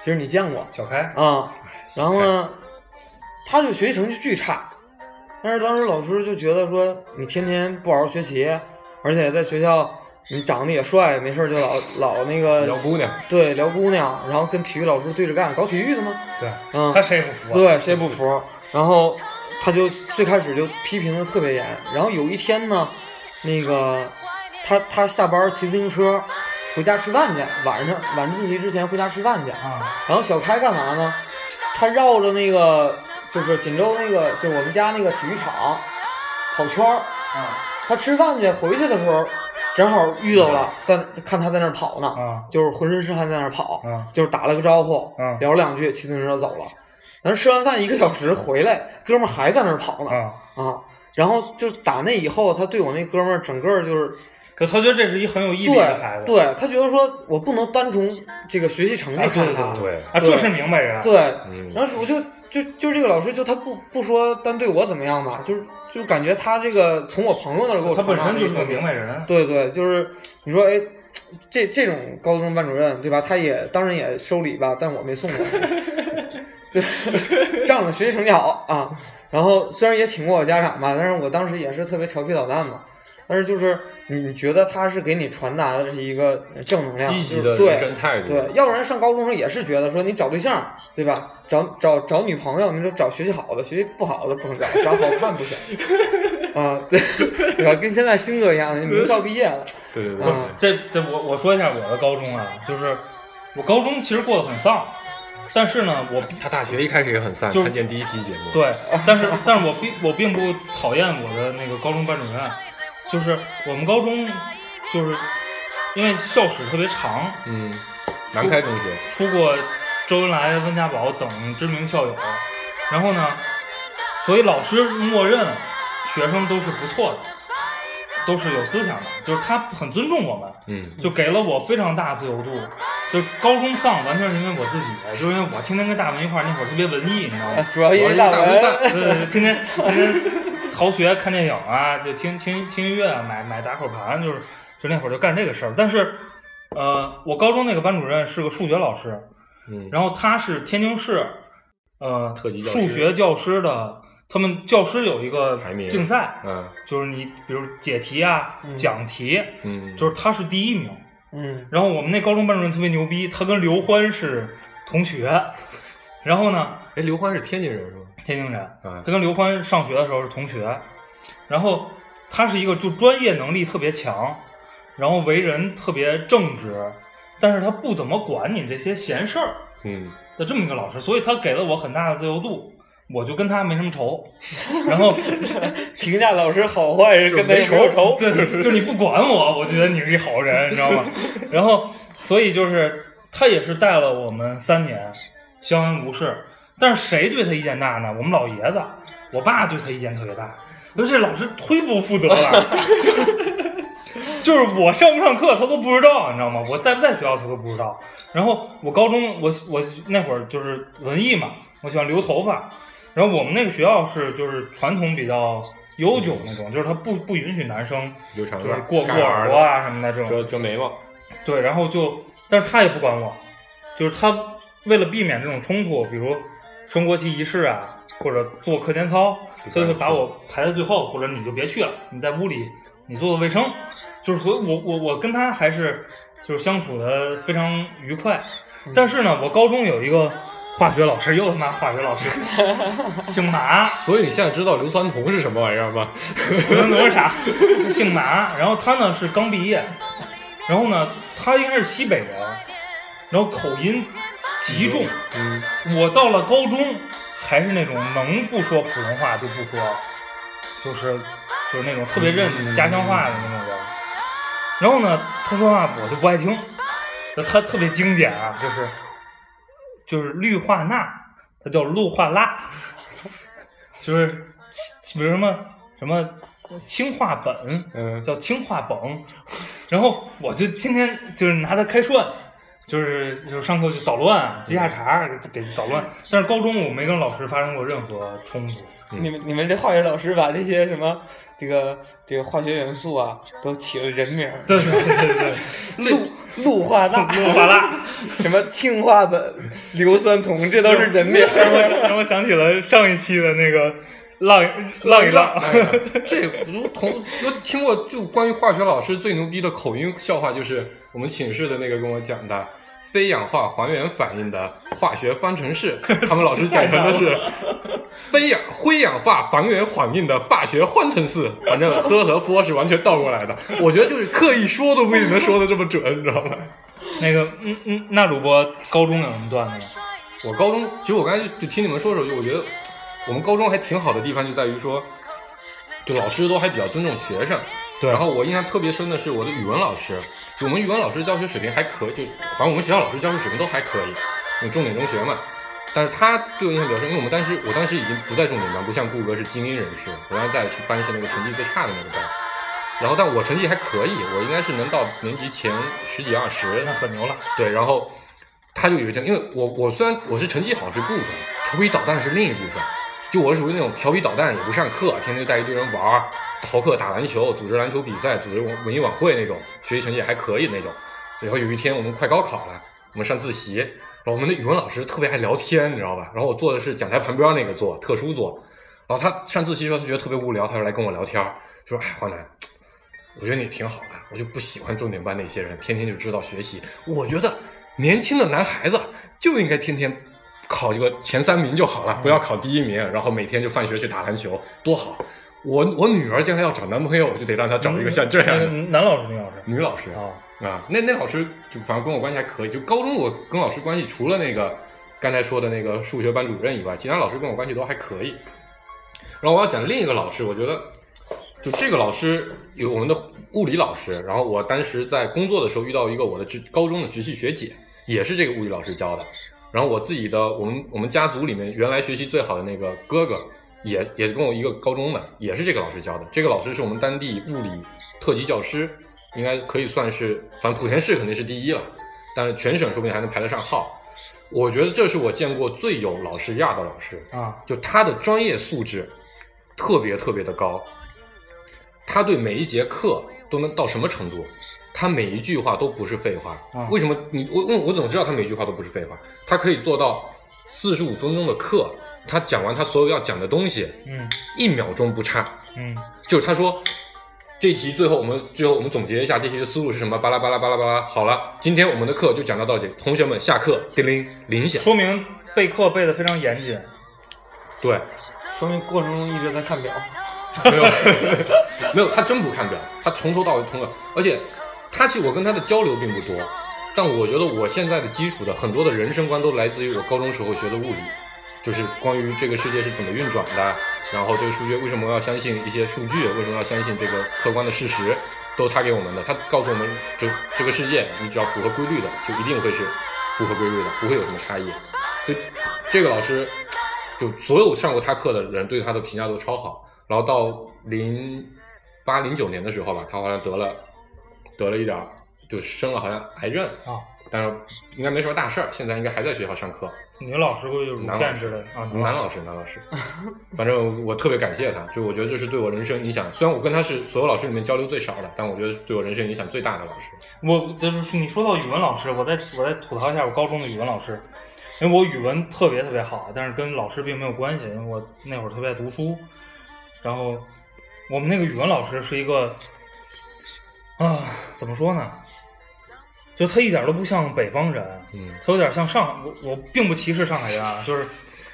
S2: 其实你见过
S3: 小开，
S2: 啊。然后呢，他就学习成绩巨差，但是当时老师就觉得说你天天不好好学习，而且在学校你长得也帅，没事儿就老老那个
S4: 聊姑娘，
S2: 对聊姑娘，然后跟体育老师对着干，搞体育的吗？
S3: 对，
S2: 嗯，
S3: 他谁也不服啊，
S2: 对，谁也不服。然后他就最开始就批评的特别严，然后有一天呢，那个他他下班骑自行车回家吃饭去，晚上晚自习之前回家吃饭去。
S3: 啊，
S2: 然后小开干嘛呢？他绕着那个就是锦州那个就我们家那个体育场跑圈儿。
S3: 啊，
S2: 他吃饭去回去的时候，正好遇到了，在看他在那儿跑呢，
S3: 啊
S2: 就是浑身是汗在那儿跑，
S3: 啊
S2: 就是打了个招呼，
S3: 嗯
S2: 聊了两句，骑自行车走了。然后吃完饭一个小时回来，哥们儿还在那儿跑呢，
S3: 啊！
S2: 啊，然后就打那以后，他对我那哥们儿整个就是
S3: 可他觉得这是一很有毅力的孩子，
S2: 对，对他觉得说我不能单从这个学习成绩
S3: 啊对
S2: 看他，
S4: 对，
S3: 啊，这是明白人，
S2: 对
S4: 嗯，
S2: 然后我就就就这个老师，就他不不说单对我怎么样吧，就是就感觉他这个从我朋友那儿给我
S3: 他本身就是个明白人，
S2: 对对，就是你说哎，这这种高中班主任对吧？他也当然也收礼吧，但我没送过，对，仗着学习成绩好啊。然后虽然也请过我家长吧，但是我当时也是特别调皮捣蛋嘛。但是就是你你觉得他是给你传达的是一个正能量，
S4: 积极的
S2: 对
S4: 人生态度，
S2: 对，要不然上高中时候也是觉得说你找对象，对吧？找找找女朋友，你说找学习好的，学习不好的不能找，长好看不行。*laughs* 啊，对，对吧？跟现在星哥一样，名校毕业了，
S4: 对对对
S2: 嗯
S3: 这这我我说一下我的高中啊，就是我高中其实过得很丧，但是呢，我
S4: 他大学一开始也很
S3: 丧，
S4: 参见第一期节目，，
S3: 对，但是但是我并我并不讨厌我的那个高中班主任，就是我们高中就是因为校史特别长，
S4: 嗯，南开中学，
S3: 出过周恩来、温家宝等知名校友，然后呢，所以老师默认学生都是不错的，都是有思想的，就是他很尊重我们，
S4: 嗯，
S3: 就给了我非常大自由度。就高中丧完全是因为我自己，就因为我天天跟大文一块儿，那会儿特别文艺，你知道吗？
S2: 主要因为大
S4: 大文
S2: 文，*laughs*
S3: 对天天天天逃学、看电影啊，就听听听音乐啊，买买打口盘，就是就那会儿就干这个事儿。但是，呃，我高中那个班主任是个数学老师，
S4: 嗯，
S3: 然后他是天津市呃
S4: 特级教师
S3: 数学教师的，他们教师有一个
S4: 排名
S3: 竞赛，
S4: 嗯。
S3: 就是你比如解题啊、
S2: 嗯。
S3: 讲题，
S4: 嗯，
S3: 就是他是第一名。
S2: 嗯。
S3: 然后我们那高中班主任特别牛逼，他跟刘欢是同学，*laughs* 然后呢，
S4: 哎，刘欢是天津人是吧？
S3: 天津人，
S4: 啊。
S3: 他跟刘欢上学的时候是同学，然后他是一个就专业能力特别强，然后为人特别正直，但是他不怎么管你这些闲事儿
S4: 嗯，
S3: 的这么一个老师，所以他给了我很大的自由度，我就跟他没什么仇，*laughs* 然后
S2: 评价老师好坏是跟没有仇？
S3: 对，就是你不管我，我觉得你是一好人，你知道吗？然后，所以就是他也是带了我们三年，相安无事。但是谁对他意见大呢？我们老爷子，我爸对他意见特别大。说这老师忒不负责了，*laughs* 就是我上不上课他都不知道，你知道吗？我在不在学校他都不知道。然后我高中我我那会儿就是文艺嘛，我喜欢留头发。然后我们那个学校是就是传统比较悠久那种，就是他不不允许男生
S4: 留长发，
S3: 就是过过耳朵啊什么的这
S4: 遮
S3: 种。
S4: 遮眉毛，
S3: 对，然后就，但是他也不管我，就是他为了避免这种冲突，比如升国旗仪式啊，或者做课间操，他就会把我排在最后，或者你就别去了，你在屋里你做做卫生。就是所以我我我跟他还是就是相处的非常愉快。但是呢，我高中有一个化学老师，又他妈化学老师，*laughs* 姓马，
S4: 所以你现在知道硫酸铜是什么玩意儿吗？
S3: 硫酸铜是啥？姓马，然后他呢是刚毕业，然后呢他应该是西北人，然后口音极重。
S4: 嗯，
S3: 我到了高中还是那种能不说普通话就不说，就是就是那种特别认家乡话的那种人。然后呢，他说话我就不爱听，他特别经典啊，就是就是氯化钠，它叫氯化钠，就是比如什么什么氢化苯，
S4: 嗯。
S3: 叫氢化苯，然后我就天天就是拿它开涮，就是就是上课就捣乱啊，急下茬儿给捣乱。但是高中我没跟老师发生过任何冲突，
S2: 你们你们这化学老师把这些什么这个这个化学元素啊都起了人名儿，
S3: 对对对对对，*laughs*
S2: 氯氯化钠、
S3: 氯化钠，
S2: 什么氢化苯、硫酸铜，这都是人名儿。
S3: 让我想让我想起了上一期的那个 *laughs* 浪浪一浪，
S4: 这我同我听过，就关于化学老师最牛逼的口音笑话，就是我们寝室的那个跟我讲的。非氧化还原反应的化学方程式，*laughs* 他们老师讲成的是非氧灰氧化还原反应的化学方程式，反正喝和泼是完全倒过来的。我觉得就是刻意说都不一定能说的这么准，你知道吗？
S3: 那个嗯嗯，那主播高中有什么段子吗？
S4: 我高中，其实我刚才就就听你们说的时候，就我觉得我们高中还挺好的地方就在于说，就老师都还比较尊重学生，
S3: 对
S4: 然后我印象特别深的是我的语文老师，就我们语文老师教学水平还可以，就反正我们学校老师教学水平都还可以，因为重点中学嘛。但是他对我印象比较深，因为我们当时我当时已经不在重点班，不像顾哥是精英人士，我当时在班是那个成绩最差的那个班。然后但我成绩还可以，我应该是能到年级前十几二十，
S3: 那很牛了。
S4: 对，然后他就以为这样，因为我我虽然我是成绩好是部分，调皮捣蛋是另一部分。就我是属于那种调皮捣蛋，也不上课，天天带一堆人玩，逃课打篮球，组织篮球比赛，组织文艺晚会那种，学习成绩还可以那种。然后有一天我们快高考了，我们上自习，我们的语文老师特别爱聊天，你知道吧？然后我坐的是讲台旁边那个座，特殊座。然后他上自习的时候，他觉得特别无聊，他就来跟我聊天，说：“哎，华南，我觉得你挺好的，我就不喜欢重点班那些人，天天就知道学习。我觉得年轻的男孩子就应该天天考一个前三名就好了，不要考第一名，然后每天就放学去打篮球，多好。我我女儿将来要找男朋友，我就得让她找一个像这样的、
S3: 嗯男老师，女老师。
S4: 女老师。
S3: 哦，
S4: 啊，那那老师就反正跟我关系还可以。就高中我跟老师关系，除了那个刚才说的那个数学班主任以外，其他老师跟我关系都还可以。然后我要讲另一个老师，我觉得就这个老师有我们的物理老师，然后我当时在工作的时候遇到一个我的直高中的直系学姐，也是这个物理老师教的。然后我自己的我们我们家族里面原来学习最好的那个哥哥，也也跟我一个高中的，也是这个老师教的。这个老师是我们当地物理特级教师，应该可以算是，反正莆田市肯定是第一了，但是全省说不定还能排得上号。我觉得这是我见过最有老师样的老师，
S3: 啊，
S4: 就他的专业素质特别特别的高，他对每一节课都能到什么程度？他每一句话都不是废话。
S3: 啊
S4: 为什么你我我我怎么知道他每一句话都不是废话？他可以做到四十五分钟的课，他讲完他所有要讲的东西，
S3: 嗯
S4: 一秒钟不差。
S3: 嗯
S4: 就是他说这题最后我们最后我们总结一下这题的思路是什么？巴拉巴拉巴拉巴拉。好了，今天我们的课就讲到到这里，同学们下课，叮铃铃响。
S3: 说明备课备的非常严谨。
S4: 对，
S2: 说明过程中一直在看表。
S4: 没有，*laughs* 没有，他真不看表，他从头到尾通了，而且他其实我跟他的交流并不多，但我觉得我现在的基础的很多的人生观都来自于我高中时候学的物理，就是关于这个世界是怎么运转的，然后这个数学为什么要相信一些数据，为什么要相信这个客观的事实，都他给我们的，他告诉我们，就这个世界你只要符合规律的，就一定会是符合规律的，不会有什么差异，所以这个老师就所有上过他课的人对他的评价都超好。然后到零八零九年的时候吧，他好像得了得了一点儿，就生了好像癌症，
S3: 啊，
S4: 但是应该没什么大事儿，现在应该还在学校上课。
S3: 女老师估计就是乳
S4: 男老师
S3: 腺之类的啊，
S4: 男老师，男老师，反正我特别感谢他，就我觉得这是对我人生影响，虽然我跟他是所有老师里面交流最少的，但我觉得对我人生影响最大的老师。
S3: 我就是你说到语文老师，我再我再吐槽一下我高中的语文老师，因为我语文特别特别好，但是跟老师并没有关系，因为我那会儿特别爱读书。然后我们那个语文老师是一个啊，怎么说呢？就他一点都不像北方人，
S4: 嗯，
S3: 他有点像上我我并不歧视上海人啊，就是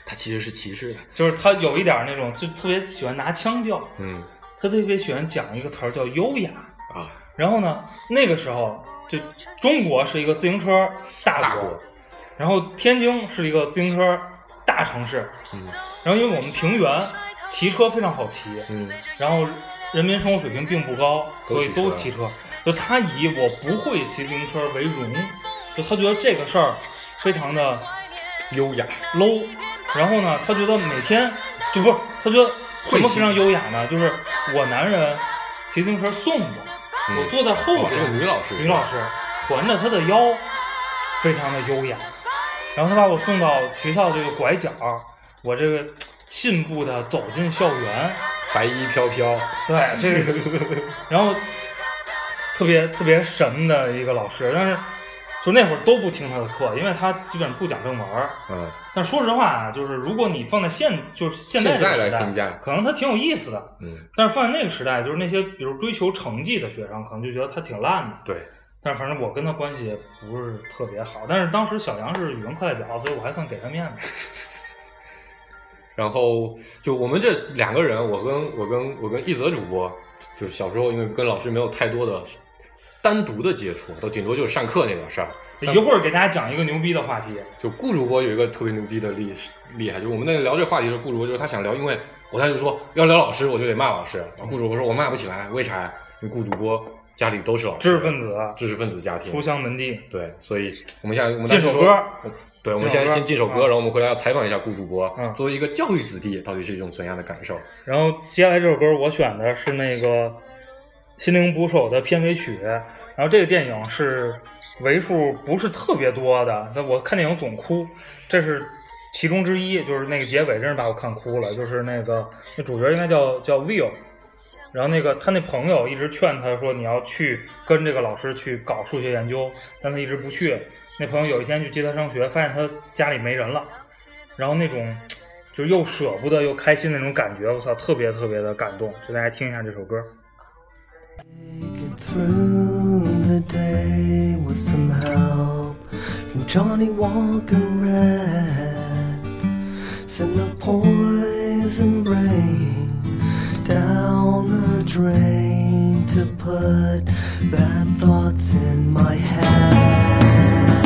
S4: 他其实是歧视的。
S3: 就是他有一点那种就特别喜欢拿腔调，
S4: 嗯
S3: 他特别喜欢讲一个词儿叫优雅。
S4: 啊，
S3: 然后呢，那个时候就中国是一个自行车大国，
S4: 大国
S3: 然后天津是一个自行车大城市，
S4: 嗯
S3: 然后因为我们平原骑车非常好骑，
S4: 嗯
S3: 然后人民生活水平并不高，所以
S4: 都骑车。
S3: 就他以我不会骑自行车为荣，就他觉得这个事儿非常的
S4: 优雅。
S3: low。然后呢，他觉得每天就不是他觉得什么非常优雅呢？就是我男人骑自行车送我，
S4: 嗯
S3: 我坐在后边，
S4: 哦是个女老师
S3: 女老师环着他的腰，非常的优雅。然后他把我送到学校这个拐角，我这个信步的走进校园，
S4: 白衣飘飘，
S3: 对，这个，*laughs* 然后特别特别神的一个老师，但是就那会儿都不听他的课，因为他基本不讲正文儿。
S4: 嗯
S3: 但说实话啊，就是如果你放在现就是现在这个时代可能他挺有意思的。
S4: 嗯，
S3: 但是放在那个时代，就是那些比如追求成绩的学生，可能就觉得他挺烂的。
S4: 对，
S3: 但是反正我跟他关系也不是特别好。但是当时小杨是语文课代表，所以我还算给他面子。*laughs*
S4: 然后就我们这两个人，我跟我跟我跟一泽主播，就小时候因为跟老师没有太多的单独的接触，都顶多就是上课那点事儿。
S3: 一会儿给大家讲一个牛逼的话题，
S4: 就顾主播有一个特别牛逼的厉厉害，就我们那个聊这话题的时候，顾主播就是他想聊，因为我当时就说要聊老师，我就得骂老师。然后顾主播说我骂不起来，为啥呀？因为顾主播家里都是老师，
S3: 知识分子啊
S4: 知识分子家庭，
S3: 书香门第。
S4: 对，所以我们现在我们
S3: 进首
S4: 说对，我们
S3: 进首歌
S4: 现在先进首歌，
S3: 啊
S4: 然后我们回来要采访一下顾主播，
S3: 嗯
S4: 作为一个教育子弟，到底是一种怎样的感受？
S3: 然后接下来这首歌我选的是那个《心灵捕手》的片尾曲，然后这个电影是为数不是特别多的，但我看电影总哭，这是其中之一，就是那个结尾真是把我看哭了，就是那个那主角应该叫叫 Will。然后那个他那朋友一直劝他说你要去跟这个老师去搞数学研究，但他一直不去。那朋友有一天去接他上学，发现他家里没人了，然后那种就又舍不得又开心那种感觉，我操，特别特别的感动。就大家听一下这首歌。
S6: Down the drain to put bad thoughts in my head.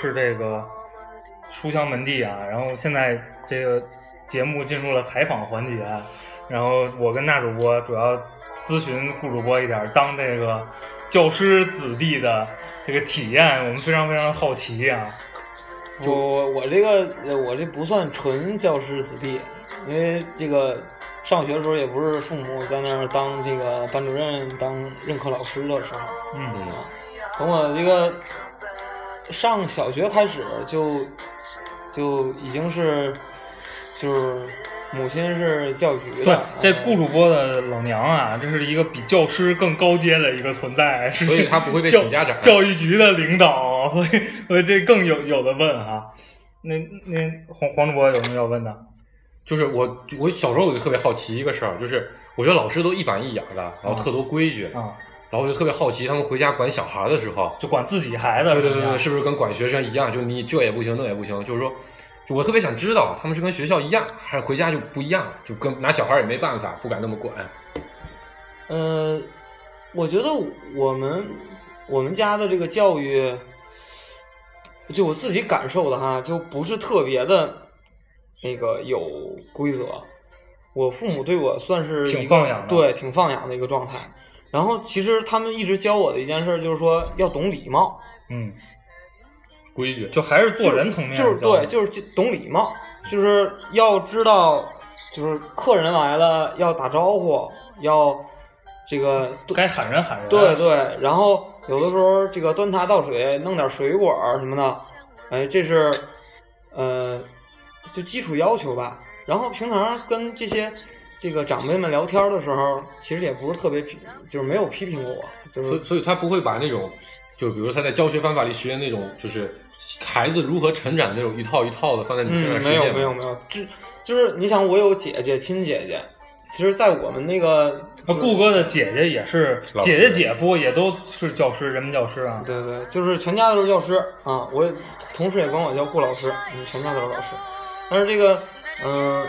S3: 是这个书香门第啊，然后现在这个节目进入了采访环节，然后我跟大主播主要咨询顾主播一点当这个教师子弟的这个体验，我们非常非常好奇啊。
S2: 我我我这个呃我这不算纯教师子弟，因为这个上学的时候也不是父母在那儿当这个班主任、当任课老师的时候，
S3: 嗯
S2: 啊，从我这个上小学开始就就已经是就是母亲是教育局的，
S3: 对，这
S2: 哎
S3: 顾主播的老娘啊，这是一个比教师更高阶的一个存在，是
S4: 所以他不会被
S3: 教
S4: 请家长
S3: 教育局的领导，所以所以这更有有的问哈。那那黄黄主播有什么要问的？
S4: 就是我我小时候我就特别好奇一个事儿，就是我觉得老师都一板一眼的，然后特多规矩，
S3: 啊，
S4: 然后我就特别好奇他们回家管小孩的时候，
S3: 就管自己孩子，
S4: 对对对对，
S3: 是
S4: 是不是跟管学生一样？就你这也不行，那也不行。就是说，我特别想知道他们是跟学校一样，还是回家就不一样？就跟拿小孩也没办法，不敢那么管。
S2: 呃，我觉得我们我们家的这个教育，就我自己感受的哈，就不是特别的那个有规则。我父母对我算是
S3: 挺放养的
S2: 对，挺放养的一个状态。然后其实他们一直教我的一件事儿就是说要懂礼貌，
S3: 嗯，
S4: 规矩
S3: 就还是做人层面
S2: 就是对，就是懂礼貌，就是要知道，就是客人来了要打招呼，要这个
S3: 该喊人喊人，
S2: 对对，然后有的时候这个端茶倒水，弄点水果什么的，哎，这是呃，就基础要求吧。然后平常跟这些这个长辈们聊天的时候，其实也不是特别批，就是没有批评过我，就是
S4: 所以所以他不会把那种就比如他在教学方法里学那种，就是孩子如何成长那种一套一套的放在你身上
S2: 嗯，没有没有没有，就就是你想，我有姐姐亲姐姐，其实，在我们那个
S3: 那顾哥的姐姐也是，姐姐姐夫也都是教师，人民教师啊。
S2: 对对，就是全家都是教师啊，我同事也管我叫顾老师，嗯，全家都是老师。但是这个，嗯、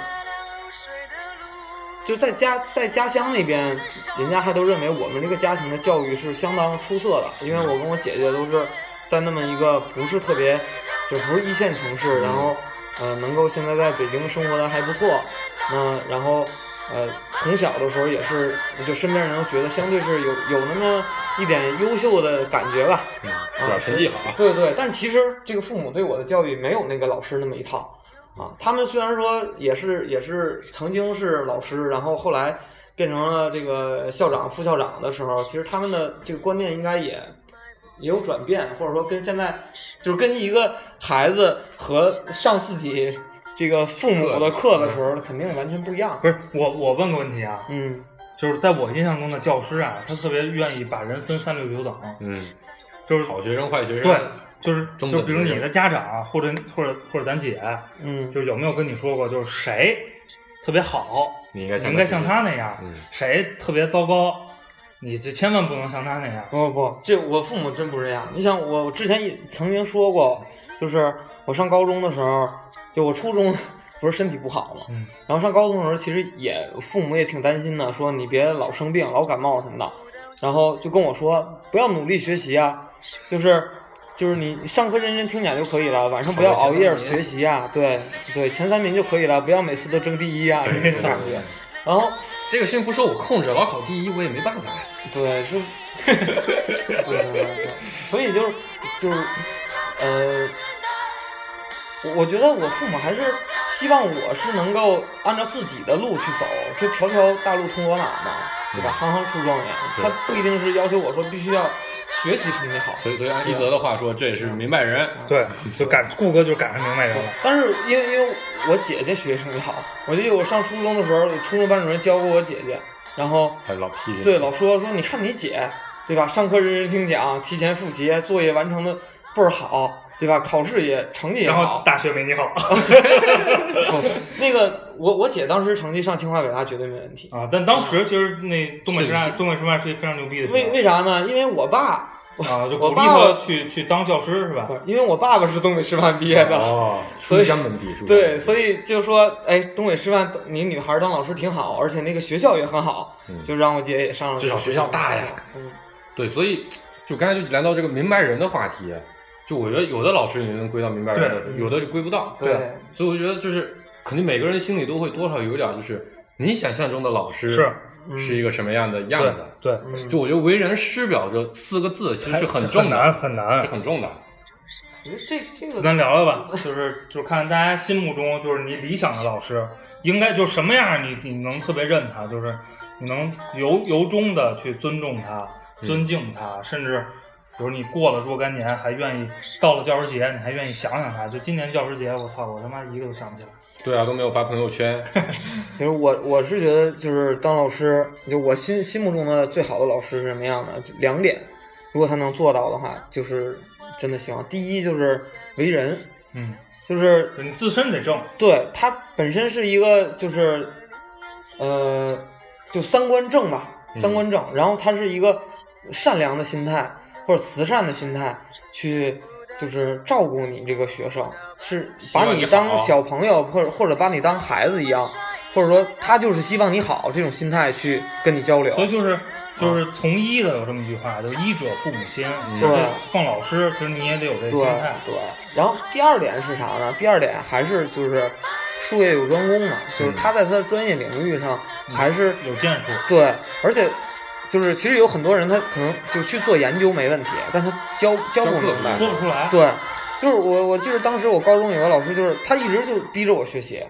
S2: 就在家在家乡那边，人家还都认为我们这个家庭的教育是相当出色的，因为我跟我姐姐都是在那么一个不是特别，就不是一线城市，然后呃能够现在在北京生活的还不错，那然后呃从小的时候也是，就身边人都觉得相对是有有那么一点优秀的感觉吧，
S4: 嗯，
S2: 啊
S4: 主要成绩好。
S2: 对对，但其实这个父母对我的教育没有那个老师那么一套啊。他们虽然说也是也是曾经是老师，然后后来变成了这个校长、副校长的时候，其实他们的这个观念应该也也有转变，或者说跟现在就是跟一个孩子和上自己这个父母的课的时候，肯定完全不一样。
S3: 不是我，我问个问题啊，
S2: 嗯
S3: 就是在我印象中的教师啊，他特别愿意把人分三六九等，
S4: 嗯，
S3: 就是
S4: 好学生、坏学生。
S3: 对，就是就比如你的家长或者或者或者咱姐，
S2: 嗯，
S3: 就有没有跟你说过，就是谁特别好，
S4: 你应该像
S3: 你应该像他那样，
S4: 嗯
S3: 谁特别糟糕，你就千万不能像他那样。
S2: 不不，这我父母真不是这样。你想，我我之前也曾经说过，就是我上高中的时候，就我初中 *laughs* 不是身体不好嘛，
S3: 嗯，
S2: 然后上高中的时候，其实也父母也挺担心的，说你别老生病、老感冒什么的，然后就跟我说不要努力学习啊，就是就是你上课认真听讲就可以了，晚上不要熬夜学习啊，对对，前三名就可以了，不要每次都争第一啊，这种感觉。然后
S4: 这个事情不受我控制，老考第一我也没办法呀。
S2: 对，就对对对对，所以就是就是呃，我我觉得我父母还是希望我是能够按照自己的路去走，就条条大路通罗马嘛，对吧？行行出状元，他不一定是要求我说必须要学习成绩好，
S4: 所以，所以按一泽的话说，这也是明白人。
S3: 对，就赶顾哥就赶上明白人了。
S2: 但是因为因为我姐姐学习成绩好，我记得我上初中的时候，初中班主任教过我姐姐，然后
S4: 他老批评。
S2: 对，老说说你看你姐，对吧？上课认真听讲，提前复习，作业完成的倍儿好，对吧？考试也成绩也好。
S3: 然后大学没你好
S2: 不 *laughs* 那个我我姐当时成绩上清华北大绝对没问题。
S3: 啊！但当时其实那东北师
S4: 是
S3: 大，东北师范是一个非常牛逼的学校
S2: 为为啥呢？因为我爸，
S3: 啊，就
S2: 我爸爸
S3: 他去去当教师是吧
S2: 因为我爸爸是东北师范毕业的。
S4: 哦，
S2: 所以
S4: 书香门第，书香
S2: 对，所以就说，哎，东北师范你女孩当老师挺好，而且那个学校也很好，
S4: 嗯
S2: 就让我姐也上了。
S4: 至少学校大呀。
S2: 嗯，
S4: 对，所以就刚才就聊到这个明白人的话题，就我觉得有的老师也能归到明白人的，有的就归不到。
S2: 对，
S4: 所以我觉得就是肯定每个人心里都会多少有点，就是你想象中的老师
S3: 是
S4: 一个什么样的样
S3: 对
S4: 子。
S3: 对，
S2: 嗯
S4: 就我觉得为人师表这四个字其实是
S3: 很
S4: 重的，
S3: 难很难
S4: 是很重的。
S2: 我觉得这这个
S3: 咱聊聊吧，就是就是看大家心目中就是你理想的老师应该就什么样你，你能特别认他，就是你能由由衷的去尊重他、
S4: 嗯
S3: 尊敬他，甚至比如你过了若干年还愿意到了教师节，你还愿意想想他。就今年教师节，我操，我他妈一个都想不起来。
S4: 对啊，都没有发朋友圈。*laughs*
S2: 其实我我是觉得，就是当老师，就我心心目中的最好的老师是什么样的？就两点，如果他能做到的话，就是真的希望。第一就是为人，
S3: 嗯，
S2: 就是
S3: 你自身得正，
S2: 对他本身是一个就是，呃，就三观正吧，
S4: 嗯
S2: 三观正。然后他是一个善良的心态或者慈善的心态去，就是照顾你这个学生，是把
S4: 你
S2: 当小朋友或者或者把你当孩子一样，或者说他就是希望你好这种心态去跟你交流。
S3: 所以就是就是从医的有这么一句话，就是医者父母心。其实
S2: 对
S3: 放老师，其实你也得有这心态。
S2: 对，然后第二点是啥呢？第二点还是就是术业有专攻嘛，就是
S4: 嗯
S2: 他在他的专业领域上还是
S3: 有建树，
S2: 对，而且就是其实有很多人他可能就去做研究没问题，但他教教不明白。
S3: 说不出来。
S2: 对，就是我我记得当时我高中有个老师，就是他一直就逼着我学习，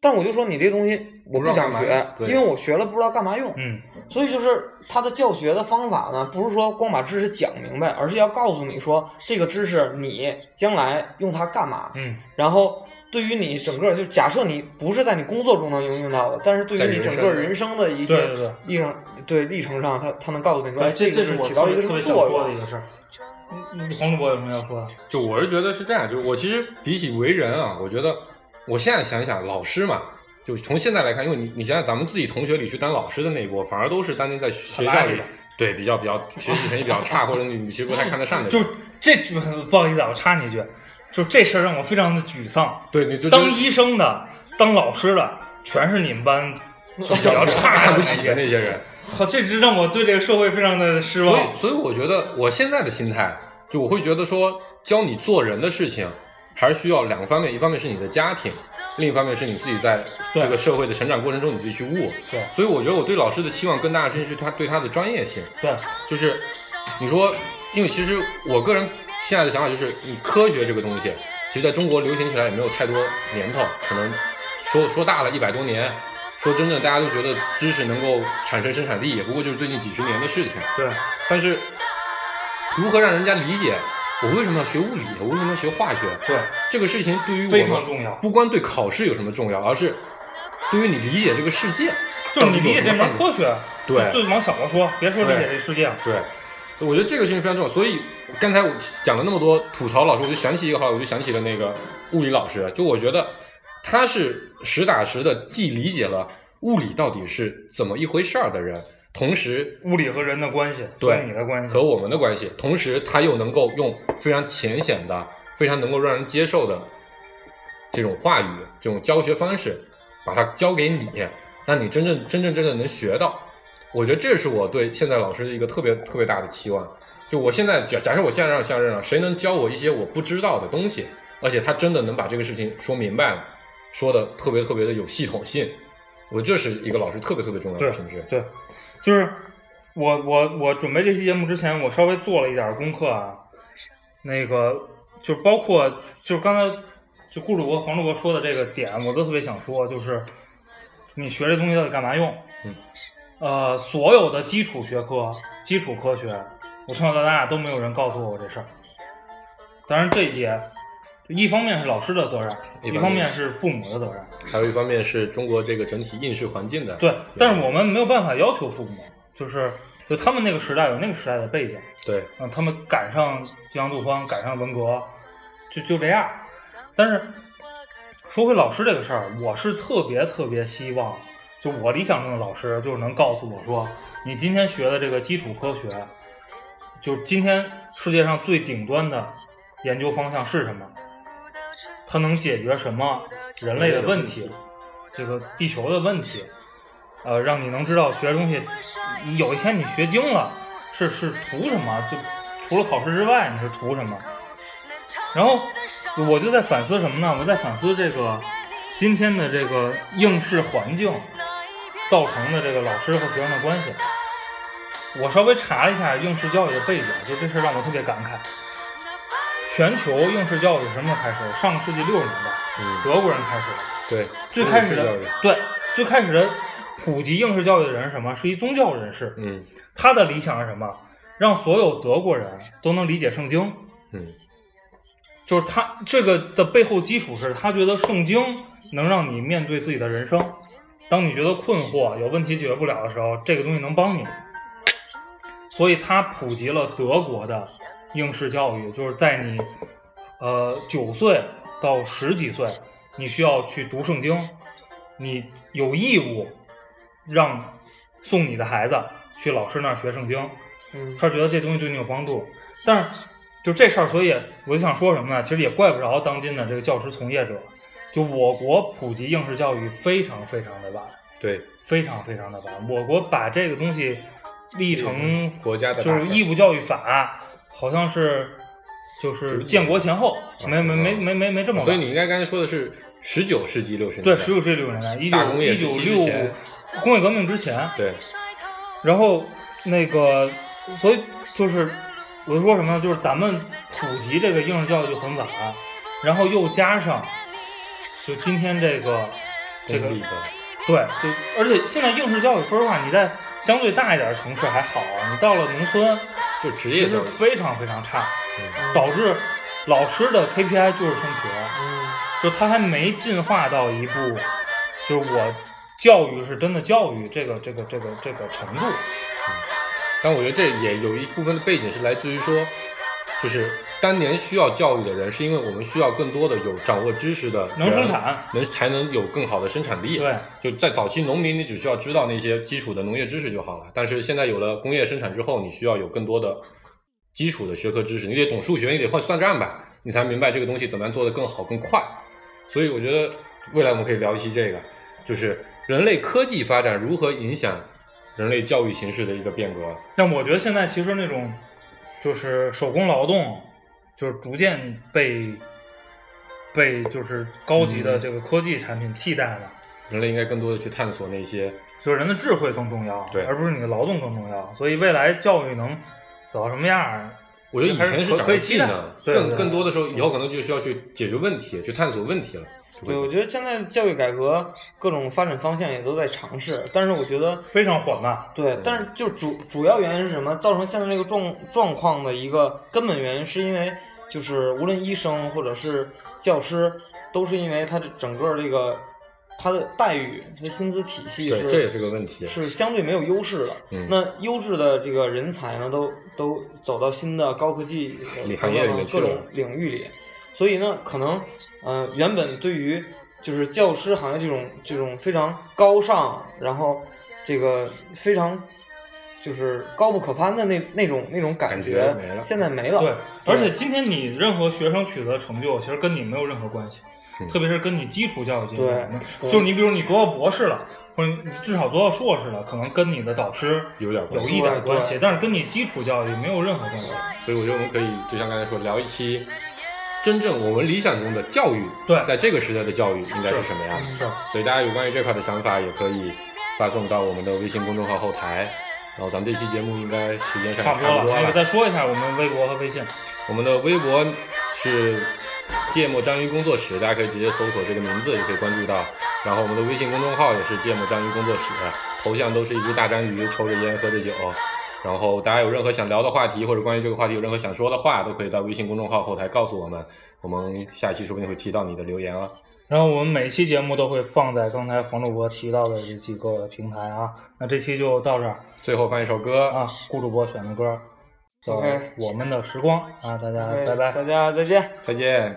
S2: 但我就说你这东西我不想学因为我学了不知道干嘛用。
S3: 嗯，
S2: 所以就是他的教学的方法呢，不是说光把知识讲明白，而是要告诉你说这个知识你将来用它干嘛。
S3: 嗯，
S2: 然后对于你整个就假设你不是在你工作中能用用到的，但是对于你整个人生的一些
S3: 对对对
S2: 历程上，他他能告诉你说，哎，
S3: 这
S2: 这个
S3: 是我
S2: 起到一个什么
S3: 特别想
S2: 作用
S3: 的一？个事儿。嗯黄主播有什么要说的？
S4: 就我是觉得是这样，就是我其实比起为人啊，我觉得我现在想一想，老师嘛，就从现在来看，因为你你想想咱们自己同学里去当老师的那一波，反而都是当年在学校里对比较比较学习成绩比较差，或者你你其实不太看得上的，
S3: 就这不好意思啊，我插你一句，就这事儿让我非常的沮丧。
S4: 对你就
S3: 当医生的、当老师的，全是你们班就比较 *laughs* 差
S4: 看不起的那些人。*laughs*
S3: 操，这只让我对这个社会非常的失望。
S4: 所以，所以我觉得我现在的心态，就我会觉得说，教你做人的事情，还是需要两个方面，一方面是你的家庭，另一方面是你自己在这个社会的成长过程中你自己去悟。
S3: 对
S4: 所以我觉得我对老师的期望更大的是他对他的专业性，
S3: 对
S4: 就是你说，因为其实我个人现在的想法就是，你科学这个东西，其实在中国流行起来也没有太多年头，可能说说大了一百多年。说真的，大家都觉得知识能够产生生产力，也不过就是最近几十年的事情。
S3: 对
S4: 但是如何让人家理解我为什么要学物理，我为什么要学化学？
S3: 对，
S4: 这个事情对于我
S3: 非常重要
S4: 不光对考试有什么重要，而是对于你理解这个世界，
S3: 就是你理解这门科
S4: 学。对
S3: 就就往小了说，别说理解这世界了。
S4: 对，我觉得这个事情非常重要。所以刚才我讲了那么多吐槽老师，我就想起一个话，我就想起了那个物理老师。就我觉得他是实打实的既理解了物理到底是怎么一回事儿的人，同时
S3: 物理和人的关系，
S4: 对
S3: 和你的关系
S4: 和我们的关系，同时他又能够用非常浅显的、非常能够让人接受的这种话语、这种教学方式，把它教给你，让你真正真正真正能学到。我觉得这是我对现在老师的一个特别特别大的期望。就我现在假假设我现在让下任了，谁能教我一些我不知道的东西，而且他真的能把这个事情说明白了，说的特别特别的有系统性，我这是一个老师特别特别重要的品质。
S3: 对，就是我我我准备这期节目之前，我稍微做了一点功课啊，那个就包括就是刚才就顾主播、黄主播说的这个点，我都特别想说，就是你学这东西到底干嘛用？
S4: 嗯，
S3: 呃，所有的基础学科、基础科学，我从小到大都没有人告诉过我这事儿。当然，这也一方面是老师的责任，
S4: 一方面
S3: 是父母的责任。
S4: 还有一方面是中国这个整体应试环境的，
S3: 对，但是我们没有办法要求父母，就是就他们那个时代有那个时代的背景，
S4: 对
S3: 嗯，他们赶上激扬杜欢，赶上文革，就就这样。但是说回老师这个事儿，我是特别特别希望，就我理想中的老师，就是能告诉我说，你今天学的这个基础科学，就今天世界上最顶端的研究方向是什么？它能解决什么人类的问题？这个地球的问题，呃，让你能知道学东西，有一天你学精了，是是图什么？就除了考试之外，你是图什么？然后我就在反思什么呢？我在反思这个今天的这个应试环境造成的这个老师和学生的关系。我稍微查了一下应试教育的背景，就这事让我特别感慨。全球应试教育什么时候开始？上个世纪六十年代，
S4: 嗯
S3: 德国人开始的。
S4: 对，
S3: 最开始的对最开始的普及应试教育的人是什么？是一宗教人士。
S4: 嗯
S3: 他的理想是什么？让所有德国人都能理解圣经。
S4: 嗯
S3: 就是他这个的背后基础是他觉得圣经能让你面对自己的人生。当你觉得困惑、有问题解决不了的时候，这个东西能帮你。所以他普及了德国的应试教育，就是在你呃九岁到十几岁，你需要去读圣经，你有义务让送你的孩子去老师那儿学圣经。
S2: 嗯
S3: 他觉得这东西对你有帮助，但是就这事儿，所以我就想说什么呢？其实也怪不着当今的这个教师从业者，就我国普及应试教育非常非常的晚，
S4: 对，
S3: 非常非常的晚。我国把这个东西立成
S4: 国家的
S3: 就是义务教育法，好像是就是建国前后，没没没没没没这么晚。
S4: 所以你应该刚才说的是十九世纪六十年代，
S3: 对十九世纪六十年代，一九一九六
S4: 五
S3: 工业革命之前，
S4: 对
S3: 然后那个，所以就是我就说什么呢？就是咱们普及这个应试教育就很晚，然后又加上就今天这个这个对，就而且现在应试教育，说实话，你在相对大一点的城市还好，你到了农村，
S4: 就职业
S3: 其实
S4: 教育
S3: 非常非常差，
S4: 嗯
S3: 导致老师的 KPI 就是升学。
S2: 嗯
S3: 就他还没进化到一步，就是我教育是真的教育这个这个这个这个程度。
S4: 但我觉得这也有一部分的背景是来自于说，就就是当年需要教育的人，是因为我们需要更多的有掌握知识的人
S3: 能生产，
S4: 能才能有更好的生产力。
S3: 对，
S4: 就在早期，农民你只需要知道那些基础的农业知识就好了。但是现在有了工业生产之后，你需要有更多的基础的学科知识，你得懂数学，你得会算账吧，你才明白这个东西怎么样做得更好更快。所以我觉得未来我们可以聊一期这个，就是人类科技发展如何影响人类教育形式的一个变革。
S3: 但我觉得现在其实那种就是手工劳动，就是逐渐被被就是高级的
S4: 嗯
S3: 这个科技产品替代了。
S4: 人类应该更多的去探索那些
S3: 就是人的智慧更重要，
S4: 对
S3: 而不是你的劳动更重要。所以未来教育能走到什么样儿，
S4: 我觉得以前是掌握技能，
S3: 对
S4: 更更多的时候以后可能就需要去解决问题，去探索问题了。
S2: 对，我觉得现在教育改革各种发展方向也都在尝试，但是我觉得
S3: 非常缓慢。
S2: 对，但是就主主要原因是什么？造成现在这个状状况的一个根本原因，是因为就是无论医生或者是教师，都是因为他的整个这个他的待遇、他的薪资体系
S4: 对，
S2: 是
S4: 这也是个问题。
S2: 是相对没有优势的。
S4: 嗯
S2: 那优质的这个人才呢，都都走到新的高科技
S4: 行业里面
S2: 各种领域里，所以呢，可能呃，原本对于就是教师行业这种这种非常高尚，然后这个非常就是高不可攀的那那种那种感
S4: 感觉没了
S2: 现在没了。
S3: 对，而且今天你任何学生取得成就，其实跟你没有任何关系，
S4: 嗯
S3: 特别是跟你基础教育阶
S2: 对
S3: 段，就是你比如你读到博士了，或者你至少读到硕士了，可能跟你的导师
S4: 有点关系
S3: 有一点关系，但是跟你基础教育没有任何关系。
S4: 所以我觉得我们可以就像刚才说，聊一期真正我们理想中的教育，
S3: 对
S4: 在这个时代的教育应该是什么样的？
S3: 是，
S4: 所以大家有关于这块的想法，也可以发送到我们的微信公众号后台。然后咱们这期节目应该时间上
S3: 差不多了。
S4: 也差不多
S3: 那个再说一下我们微博和微信，
S4: 我们的微博是芥末章鱼工作室，大家可以直接搜索这个名字就可以关注到。然后我们的微信公众号也是芥末章鱼工作室，头像都是一只大章鱼抽着烟喝着酒。然后大家有任何想聊的话题，或者关于这个话题有任何想说的话，都可以到微信公众号后台告诉我们，我们下期说不定会提到你的留言啊。
S3: 然后我们每期节目都会放在刚才黄主播提到的这几个平台啊。那这期就到这儿
S4: 最后放一首歌，
S3: 啊，顾主播选的歌叫《
S2: OK
S3: 我们的时光》啊，大家拜拜。
S2: 大家再见。
S4: 再见。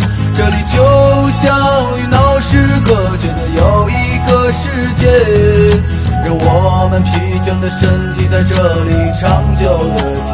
S7: 这里就像与闹市隔绝的又一个世界，让我们疲倦的身体在这里长久的停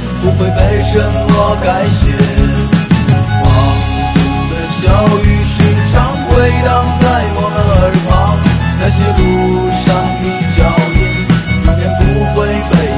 S7: 会被什么改写。放纵的笑语时常回荡在我们耳旁那些路